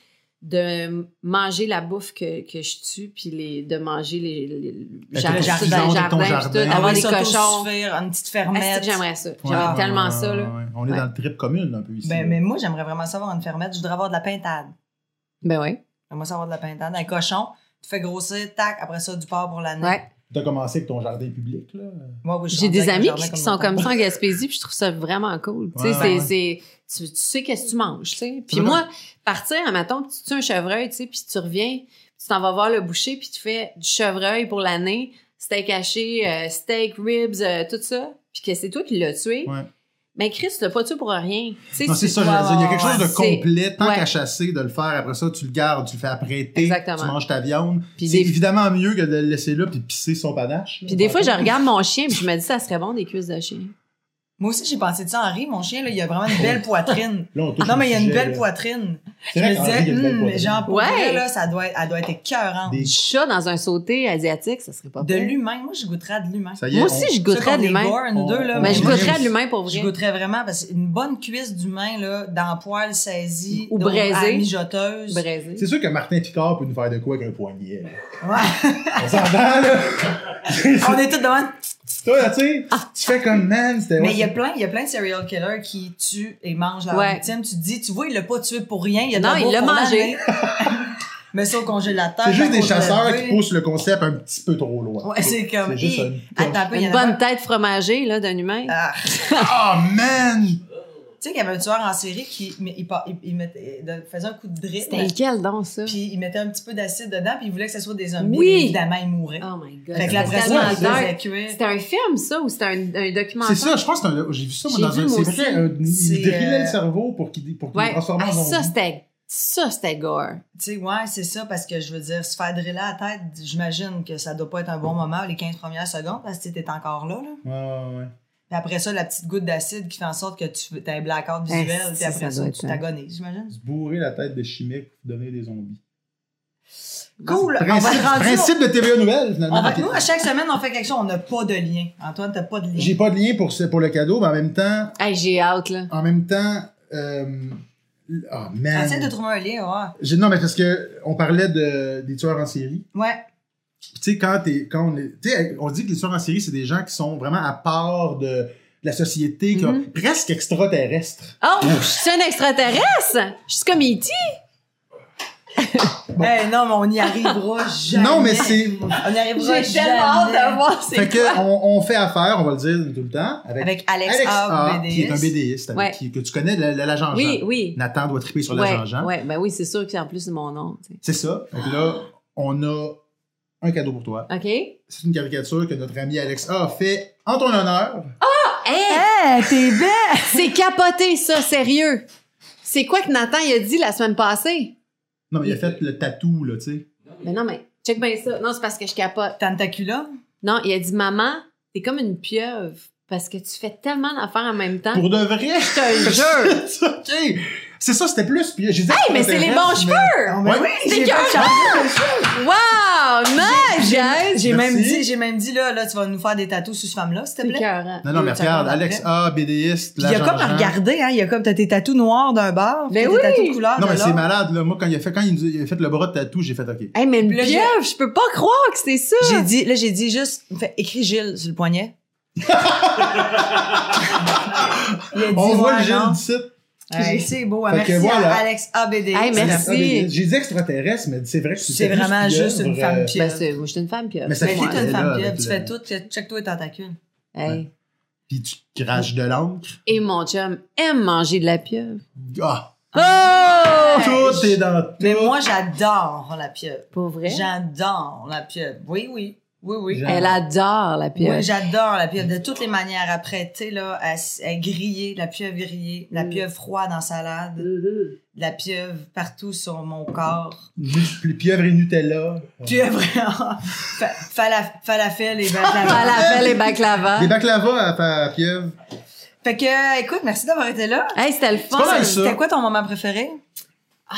de manger la bouffe que, que je tue puis les de manger les, les Avec jardins, le tout jardin, dans le jardin, jardin. tout, Ah avoir ouais, des cochons. une petite Ah, fermette. que j'aimerais ça. Ouais, J'aimerais ouais, tellement ouais, ça là. ouais. On est Ouais. dans le trip commune, un peu ici. Ben, mais moi, j'aimerais vraiment ça avoir une fermette. Je voudrais avoir de la pintade. Ben ouais. J'aimerais ça avoir de la pintade. Un cochon, tu fais grossir, tac, après ça, du porc pour l'année. Ouais. T'as commencé avec ton jardin public, là? Moi, oui, J'ai des amis qui, qui sont comme ça en Gaspésie, puis je trouve ça vraiment cool. Tu sais, Ouais, c'est, ouais. tu, tu sais qu'est-ce que tu manges, tu sais. Puis moi, partir, mettons, tu tues un chevreuil, tu sais, puis tu reviens, tu t'en vas voir le boucher, puis tu fais du chevreuil pour l'année, steak haché, euh, steak, ribs, euh, tout ça, puis que c'est toi qui l'as tué. Mais Chris, tu l'as pas tué pour rien. Tu Non, c'est tu- ça, il y a quelque chose de complet, tant ouais. qu'à chasser, de le faire. Après ça, tu le gardes, tu le fais apprêter, Exactement. tu manges ta viande. C'est des- évidemment mieux que de le laisser là puis de pisser son panache. Puis des fois, je regarde mon chien, puis je me dis, ça serait bon des cuisses de chien. Moi aussi, j'ai pensé de ça. Henri, mon chien, là, il a vraiment une belle poitrine. Là, on touche non, mais il a une sujet, belle là. poitrine. Je me disais, hum, genre, pour Ouais. vrai, là, ça doit être, elle doit être écœurante. Des- Du chat dans un sauté asiatique, ça serait pas De l'humain. Moi, je goûterais de l'humain. Moi on- aussi, je goûterais de l'humain. On- Mais je goûterais je- de l'humain pour Je vrai. goûterais vraiment parce qu'une bonne cuisse d'humain, là, dans poil saisi, Ou dans- braisé. à la mijoteuse. C'est sûr que Martin Picard peut nous faire de quoi avec un poignet. Ouais. On s'entend, là? On est tous devant. Toi, là, tu sais, tu fais comme man, c'était. Mais il y a plein, il y a plein de serial killers qui tuent et mangent leur Ouais. victime. Tu te dis, tu vois, il l'a pas tué pour rien. Il a de Non, il l'a mangé. Mais ça au congélateur. C'est juste des de chasseurs qui poussent le concept un petit peu trop loin. Ouais, c'est comme. C'est juste une Attends un peu, bonne tête fromagée, là, d'un humain. Ah. Oh man! Tu sais qu'il y avait un tueur en série qui mais il, il, il mettait- faisait un coup de drip. C'était lequel, donc, ça? Puis il mettait un petit peu d'acide dedans, puis il voulait que ce soit des zombies. Oui. mais Évidemment, il mourait. Oh my god. fait que la C'était un film, ça, ou c'était un, un documentaire? C'est ça, je pense que c'est un- j'ai vu ça moi, dans vu, un. C'est vrai, aussi. un- il drillait euh, le cerveau pour qu'il pour qu'il le Ouais. transforme Ah, en zombie. ça, c'était... Ça, c'était gore. Tu sais, ouais, c'est ça, parce que je veux dire, se faire driller à la tête, j'imagine que ça doit pas être un bon moment, les 15 premières secondes, parce que tu es encore là, là. Ouais, ouais, ouais. Puis après ça, la petite goutte d'acide qui fait en sorte que tu as un blackout Eh, visuel, puis après ça tu t'agonises, j'imagine. Se bourrer la tête de chimiques pour devenir des zombies. Cool! On va Principe, rendre principe de TVA Nouvelle, finalement. On va, nous, à chaque semaine, on fait quelque chose, on n'a pas de lien. Antoine, t'as pas de lien. J'ai pas de lien pour, ce- pour le cadeau, mais en même temps, Hey, j'ai hâte, là. en même temps, euh, oh man. Essaye de trouver un lien, ouais. Non, mais parce que on parlait de, des tueurs en série. Ouais. Tu sais, quand t'es, quand on est, tu sais, on dit que les tueurs en série, c'est des gens qui sont vraiment à part de, de la société, qui Mhm. presque extraterrestres. Oh, je suis un extraterrestre! Je suis comme E.T. Eh, non, mais on n'y arrivera jamais. Non, mais c'est, On n'y arrivera J'ai tellement hâte jamais. de voir c'est fait que on, on fait affaire, on va le dire tout le temps, avec, Avec Alex, Alex A, A, qui est un BDiste, avec Ouais. qui- que tu connais, la, la, la Jean-Jean. Oui, oui. Nathan doit triper sur la Ouais, Jean-Jean. ouais, ben oui, c'est sûr que en plus c'est mon nom. C'est ça. Fait que là, on a un cadeau pour toi. OK? C'est une caricature que notre ami Alex A fait en ton honneur. Hey, Eh, t'es belle! c'est capoté, ça, sérieux. C'est quoi que Nathan il a dit la semaine passée? Non, mais il a fait le tatou, là, tu sais. Mais non, mais check bien ça. Non, c'est parce que je capote. Tentacula? Non, il a dit Maman, t'es comme une pieuvre parce que tu fais tellement d'affaires en même temps. Pour de vrai? Je te le jure. OK. C'est ça, c'était plus. Puis j'ai dit Hey, mais c'est les bons cheveux! Oh, mais Ouais. oui, C'est. Wow! Nice, J'ai même dit, j'ai même dit, là, là, tu vas nous faire des tatous sur cette femme-là, s'il te C'est plaît. Non, non, mais regarde, Alex. A, BDiste, il y a comme à regarder, hein, il y a comme, t'as tes tatous noirs d'un bar, Ben puis t'as tes oui. tatous de couleur Non, mais c'est malade, là. Moi, quand il a fait, quand il a- fait le bras de tatou, j'ai fait OK. Hey, mais pieuvre, je peux pas croire que c'est ça! J'ai dit, là, j'ai dit juste, fait, écris Gilles sur le poignet. il a dit, On voit le Gilles non. d'ici. Hey, c'est beau, hein. Que merci voilà. à Alex ABD. Hey, merci. J'ai dit extraterrestre, mais c'est vrai que C'est vraiment juste une femme euh, pieuvre. Ben, c'est, moi, je suis une femme pieuvre. Mais ça Mais fait t'es Ouais, une femme pieuvre, tu fais tout, check-toi les tentacules. Hey. Puis tu craches de l'encre. Et mon chum aime manger de la pieuvre. Ah! Oh! Tout est dans tout. Mais moi, j'adore la pieuvre. Pour vrai? J'adore la pieuvre. Oui, oui. Oui, oui. Elle adore la pieuvre. Oui, j'adore la pieuvre de toutes les manières. Après, tu sais, là, elle, elle grillée, la pieuvre grillée, la Mm. pieuvre froide en salade, Mhm. la pieuvre partout sur mon corps. Plus pieuvre et Nutella. Pieuvre, fala- falafel et baklava. Falafel et baklava. Des baklava à à pieuvre. Fait que, euh, écoute, merci d'avoir été là. Hey, c'était le fun. C'était quoi ton moment préféré? Ah,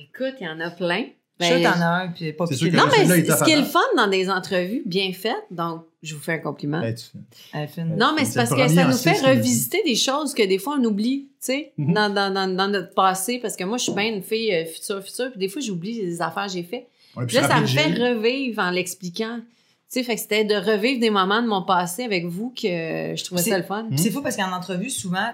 écoute, il y en a plein. Je suis Ben, t'en as un, puis pas piqué. Non, mais ce qui est le fun dans des entrevues bien faites, donc je vous fais un compliment. Ben, tu. Elle. Non, mais C'est parce que ça nous fait revisiter des choses que des fois on oublie, tu sais, Mhm. dans, dans, dans, dans notre passé. Parce que moi, je suis bien une fille euh, future, future, puis des fois, j'oublie les affaires que j'ai faites. Ouais, Puis là, ça me fait revivre en l'expliquant. Tu sais, fait que c'était de revivre des moments de mon passé avec vous que je trouvais ça le fun. C'est fou parce qu'en entrevue, souvent,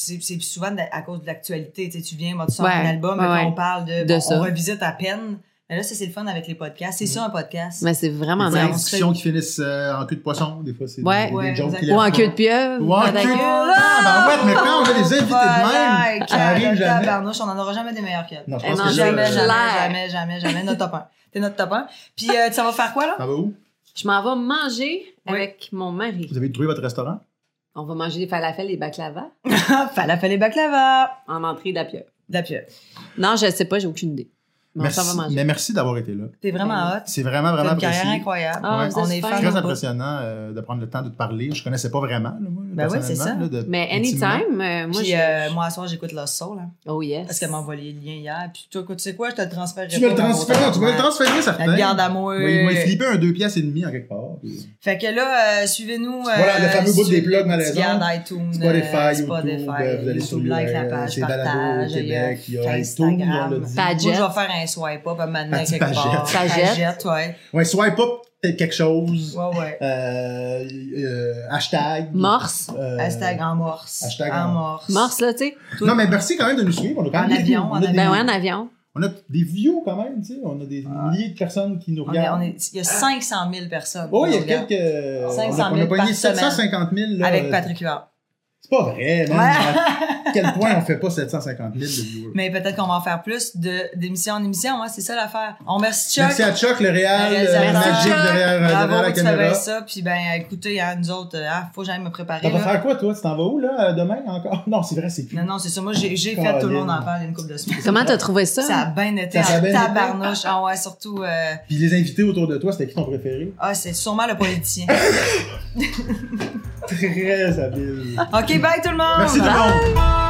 c'est souvent de- à cause de l'actualité. Tu sais, tu viens, moi, tu sors Ouais, un album, ouais, et puis ouais. on parle de. De bon, ça. On revisite à peine. Mais là, ça, c'est le fun avec les podcasts. C'est ça, un podcast. Mais c'est vraiment fois, des nice. discussions qui finissent euh, en queue de poisson, des fois c'est Ouais. des, Ouais, des jokes qui. Ou en queue de pieuvre. Ou en queue de. Ah, ben ouais, mais quand on a des invités de Voilà, même, ça arrive jamais. on n'en aura jamais des meilleurs que Non, je pense non, que Jamais, jamais, jamais, jamais, jamais. Notre top 1. T'es notre top 1. Puis, euh, ça va faire quoi, là? Ça va où? Je m'en vais manger Oui. avec mon mari. Vous avez trouvé votre restaurant? On va manger des falafels et baklava? Falafel et baklava. en entrée de la pieuvre. De la pieuvre. Non, je sais pas, j'ai aucune idée. Mais Merci, s'en va manger. mais merci d'avoir été là. T'es vraiment hot. C'est vraiment, vraiment une carrière incroyable. Ah, Ouais. On est. Très impressionnant euh, de prendre le temps de te parler. Je connaissais pas vraiment, là, moi, Ben oui, c'est personnellement, ça. là, de- Mais anytime, euh, moi, Puis, je... euh, moi, à soir, j'écoute Lost Soul. Hein, Oh yes. parce qu'elle m'a envoyé le lien hier. Puis, toi, écoute, tu sais quoi, je te le transfère. Tu veux le transférer, tu veux le transférer, ça La garde à moi. Oui, il m'a flippé un deux pièces et demi en quelque part. Puis- Fait que là, euh, suivez-nous. euh, Voilà, le fameux bout des plugs les malaisants. iTunes, Spotify, euh, YouTube, Spotify, euh, vous allez sur YouTube, like la euh, page, partage, Québec, il y a Instagram. iTunes, on l'a dit. Moi, je vais faire un swipe up à maintenant quelque part. Padgett, ouais. Ouais, swipe up peut-être quelque chose. Ouais, ouais. Euh, euh, hashtag. Morse. Euh, Hashtag en morse. hashtag en en- morse. Morse, là, tu sais. Non, mais merci quand même de nous suivre. On a quand même En des avion, views. en on, a des, Ben ouais, en avion. On a des views quand même, tu sais. On a des milliers de personnes qui nous On est- regardent. on est- il y a 500 000 personnes. Oh, il y a quelques. 500 on a, 000 on a pogné par semaine. 750 000. Là, Avec euh, Patrick Huard. C'est pas vrai, man. À quel point on fait pas 750 000 de viewers? Mais peut-être qu'on va en faire plus de- d'émission en émission. hein, c'est ça l'affaire. On remercie Chuck. Merci à Chuck, le réal, Le euh, magique derrière, euh, derrière Bravo, la caméra. ça. Puis ben, écoutez, hein, nous autres, hein, faut que j'aille me préparer. Ça va là. faire quoi, toi? Tu t'en vas où, là, euh, demain encore? Non, c'est vrai, c'est plus. Non, non, c'est ça. Moi, j'ai j'ai fait tout le monde en parle une couple de semaines. Comment t'as trouvé ça? Ça a bien été Ça a en bien été? tabarnouche. Ah ouais, surtout. euh, Puis les invités autour de toi, c'était qui ton préféré? Ah, c'est sûrement le politicien. OK, bye tout tout le monde!